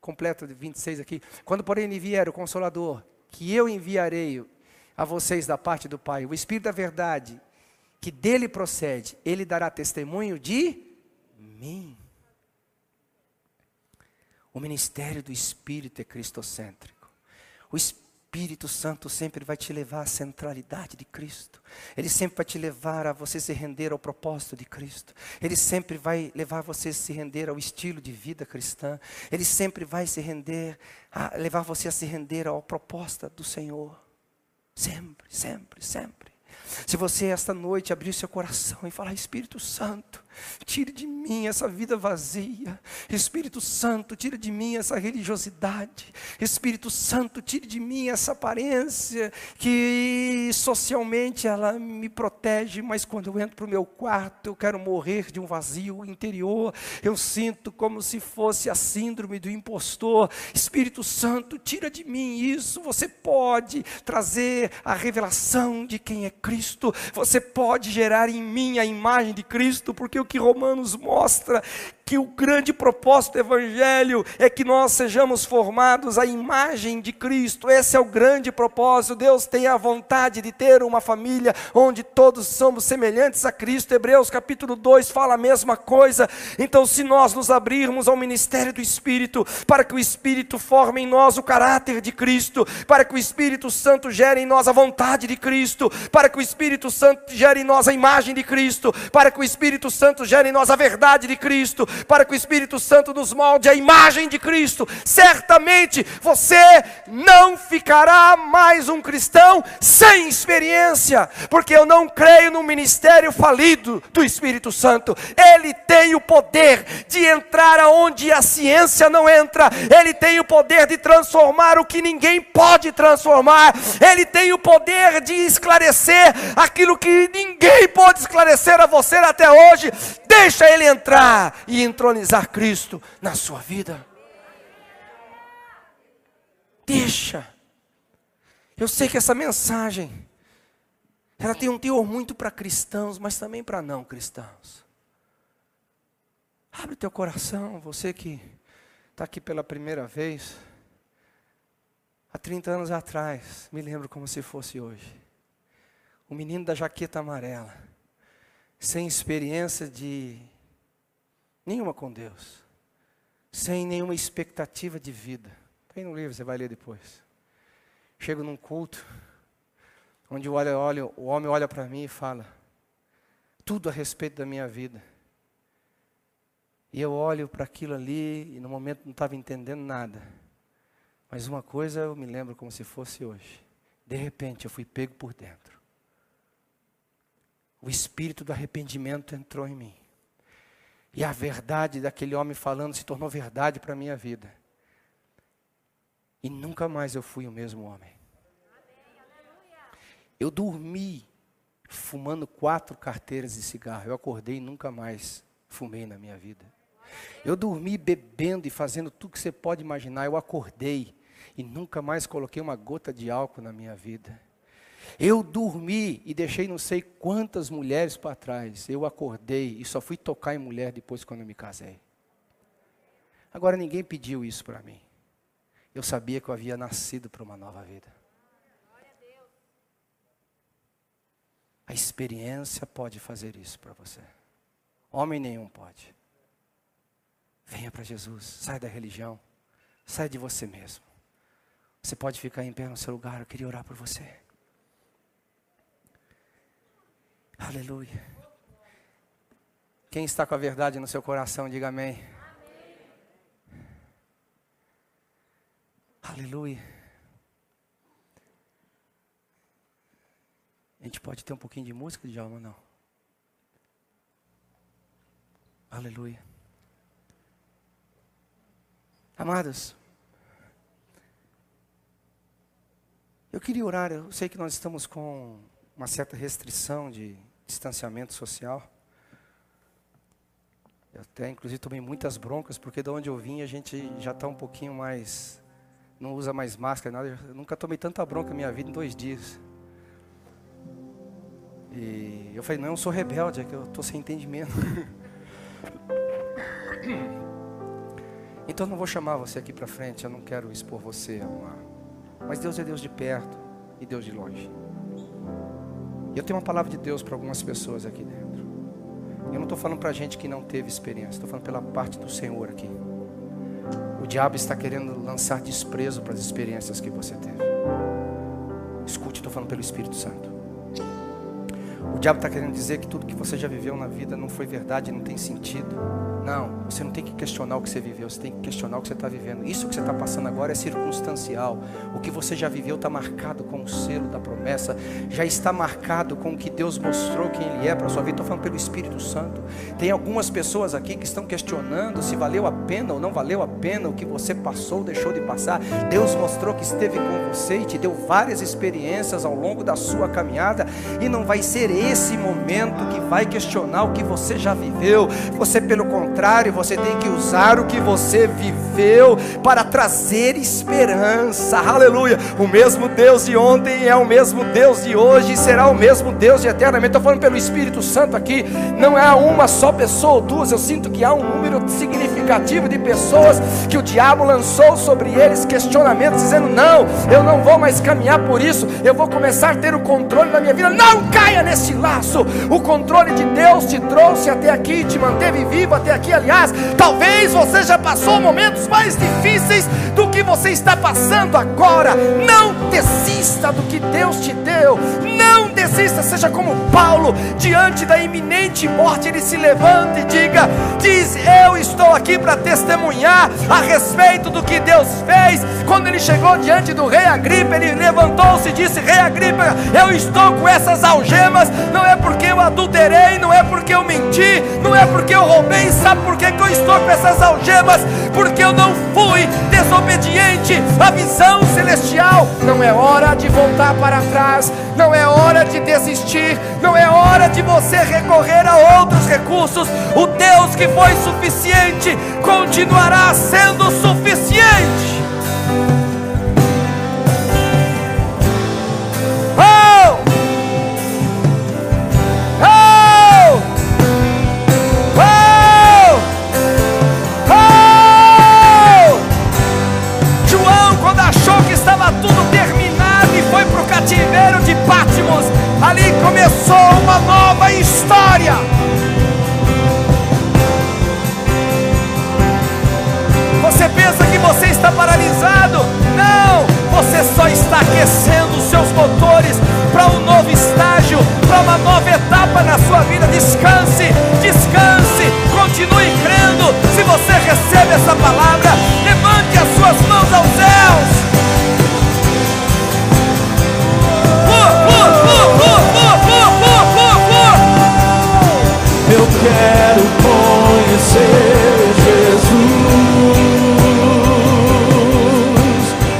completo de 26 aqui. Quando, porém, ele vier o Consolador, que eu enviarei a vocês da parte do Pai, o Espírito da verdade, que dele procede, ele dará testemunho de mim. O ministério do Espírito é cristocêntrico. O Espírito Espírito Santo sempre vai te levar à centralidade de Cristo. Ele sempre vai te levar a você se render ao propósito de Cristo. Ele sempre vai levar você a se render ao estilo de vida cristã. Ele sempre vai se render, a levar você a se render ao proposta do Senhor. Sempre, sempre, sempre. Se você esta noite abrir seu coração e falar, Espírito Santo, Tire de mim essa vida vazia. Espírito Santo, tire de mim essa religiosidade. Espírito Santo, tire de mim essa aparência que socialmente ela me protege, mas quando eu entro para o meu quarto, eu quero morrer de um vazio interior. Eu sinto como se fosse a síndrome do impostor. Espírito Santo, tira de mim isso. Você pode trazer a revelação de quem é Cristo. Você pode gerar em mim a imagem de Cristo, porque o que Romanos mostra que o grande propósito do Evangelho é que nós sejamos formados à imagem de Cristo. Esse é o grande propósito. Deus tem a vontade de ter uma família onde todos somos semelhantes a Cristo. Hebreus capítulo 2 fala a mesma coisa. Então, se nós nos abrirmos ao ministério do Espírito, para que o Espírito forme em nós o caráter de Cristo, para que o Espírito Santo gere em nós a vontade de Cristo, para que o Espírito Santo gere em nós a imagem de Cristo, para que o Espírito Santo gere em nós a verdade de Cristo, para que o Espírito Santo nos molde a imagem de Cristo, certamente você não ficará mais um cristão sem experiência, porque eu não creio no ministério falido do Espírito Santo. Ele tem o poder de entrar aonde a ciência não entra, ele tem o poder de transformar o que ninguém pode transformar, ele tem o poder de esclarecer aquilo que ninguém pode esclarecer a você até hoje. Deixa ele entrar e entronizar Cristo na sua vida. Deixa. Eu sei que essa mensagem ela tem um teor muito para cristãos, mas também para não cristãos. Abre teu coração, você que está aqui pela primeira vez. Há 30 anos atrás, me lembro como se fosse hoje. O menino da jaqueta amarela, sem experiência de nenhuma com Deus, sem nenhuma expectativa de vida. Tem no livro, você vai ler depois. Chego num culto, onde o, olha, olha, o homem olha para mim e fala tudo a respeito da minha vida. E eu olho para aquilo ali e no momento não estava entendendo nada. Mas uma coisa eu me lembro como se fosse hoje. De repente eu fui pego por dentro. O espírito do arrependimento entrou em mim. E a verdade daquele homem falando se tornou verdade para a minha vida. E nunca mais eu fui o mesmo homem. Eu dormi fumando quatro carteiras de cigarro. Eu acordei e nunca mais fumei na minha vida. Eu dormi bebendo e fazendo tudo que você pode imaginar. Eu acordei e nunca mais coloquei uma gota de álcool na minha vida. Eu dormi e deixei não sei quantas mulheres para trás. Eu acordei e só fui tocar em mulher depois quando me casei. Agora ninguém pediu isso para mim. Eu sabia que eu havia nascido para uma nova vida. A experiência pode fazer isso para você. Homem nenhum pode. Venha para Jesus, sai da religião, sai de você mesmo. Você pode ficar em pé no seu lugar, eu queria orar por você. Aleluia. Quem está com a verdade no seu coração, diga amém. amém. Aleluia. A gente pode ter um pouquinho de música de alma, não? Aleluia. Amados, eu queria orar, eu sei que nós estamos com uma certa restrição de distanciamento social. Eu até, inclusive, tomei muitas broncas, porque de onde eu vim a gente já está um pouquinho mais. Não usa mais máscara, nada. Eu nunca tomei tanta bronca na minha vida em dois dias. E eu falei, não, eu sou rebelde, é que eu estou sem entendimento. então eu não vou chamar você aqui para frente, eu não quero expor você a uma. Mas Deus é Deus de perto e Deus de longe. E eu tenho uma palavra de Deus para algumas pessoas aqui dentro. Eu não estou falando para gente que não teve experiência, estou falando pela parte do Senhor aqui. O diabo está querendo lançar desprezo para as experiências que você teve. Escute, estou falando pelo Espírito Santo. O diabo está querendo dizer que tudo que você já viveu na vida não foi verdade, não tem sentido. Não, você não tem que questionar o que você viveu, você tem que questionar o que você está vivendo. Isso que você está passando agora é circunstancial. O que você já viveu está marcado com o selo da promessa, já está marcado com o que Deus mostrou quem Ele é para a sua vida. Estou falando pelo Espírito Santo. Tem algumas pessoas aqui que estão questionando se valeu a pena ou não valeu a pena o que você passou, deixou de passar. Deus mostrou que esteve com você e te deu várias experiências ao longo da sua caminhada, e não vai ser esse momento que vai questionar o que você já viveu. Você, pelo contrário, contrário, você tem que usar o que você viveu para trazer esperança. Aleluia. O mesmo Deus de ontem é o mesmo Deus de hoje e será o mesmo Deus de eternamente. Estou falando pelo Espírito Santo aqui. Não é uma só pessoa ou duas. Eu sinto que há um número significativo de pessoas que o diabo lançou sobre eles questionamentos, dizendo: Não, eu não vou mais caminhar por isso. Eu vou começar a ter o controle da minha vida. Não caia nesse laço. O controle de Deus te trouxe até aqui, te manteve vivo até aqui aqui, aliás, talvez você já passou momentos mais difíceis do que você está passando agora. Não desista do que Deus te deu. Não desista, seja como Paulo, diante da iminente morte, ele se levanta e diga: Diz, eu estou aqui para testemunhar a respeito do que Deus fez. Quando ele chegou diante do rei Agripa, ele levantou-se e disse: Rei Agripa, eu estou com essas algemas, não é porque eu adulterei, não é porque eu menti, não é porque eu roubei, sabe? Por que, que eu estou com essas algemas? Porque eu não fui desobediente à visão celestial. Não é hora de voltar para trás, não é hora de desistir, não é hora de você recorrer a outros recursos. O Deus que foi suficiente continuará sendo suficiente. Ali começou uma nova história. Você pensa que você está paralisado? Não! Você só está aquecendo os seus motores para um novo estágio, para uma nova etapa na sua vida. Descanse, descanse, continue crendo. Se você recebe essa palavra, levante as suas mãos aos céus. Quero conhecer Jesus.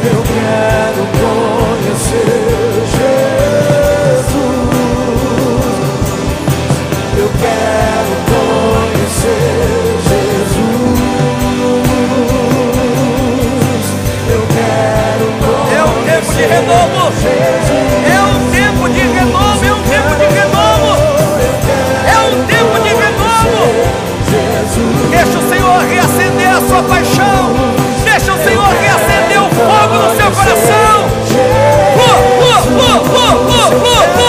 Eu quero conhecer Jesus. Eu quero conhecer Jesus. Eu quero É um tempo de renovo. Coração. Uh, uh, uh, uh, uh, uh.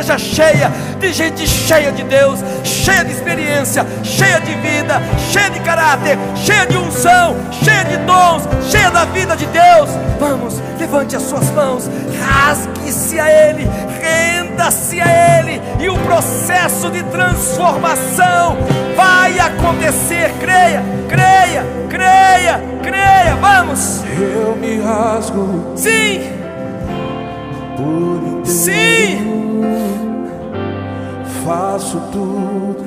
Igreja cheia de gente cheia de Deus, cheia de experiência, cheia de vida, cheia de caráter, cheia de unção, cheia de dons, cheia da vida de Deus. Vamos, levante as suas mãos, rasgue-se a Ele, renda-se a Ele, e o processo de transformação vai acontecer. Creia, creia, creia, creia. Vamos, Eu me rasgo sim, sim. Faço tudo,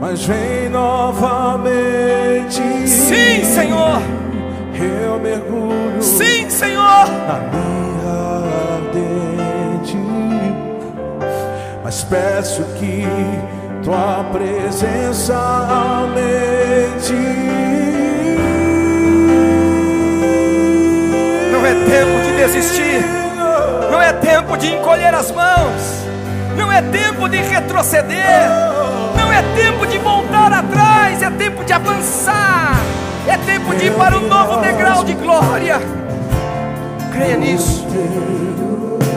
mas vem novamente. Sim, Senhor. Eu mergulho Sim, Senhor. na minha ardente, mas peço que tua presença aumente. Não é tempo de desistir. Não é tempo de encolher as mãos não é tempo de retroceder, não é tempo de voltar atrás, é tempo de avançar, é tempo de ir para um novo degrau de glória. Creia nisso.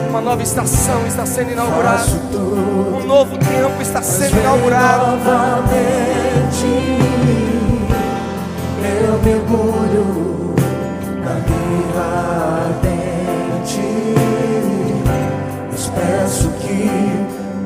Uma nova estação está sendo inaugurada, um novo tempo está sendo inaugurado. Eu mergulho na guerra ardente, expresso que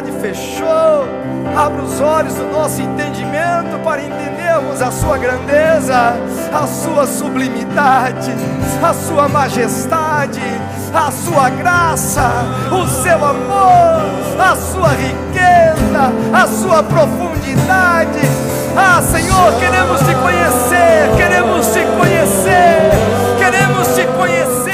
fechou. Abra os olhos do nosso entendimento para entendermos a sua grandeza, a sua sublimidade, a sua majestade, a sua graça, o seu amor, a sua riqueza, a sua profundidade. Ah, Senhor, queremos te conhecer, queremos te conhecer, queremos te conhecer.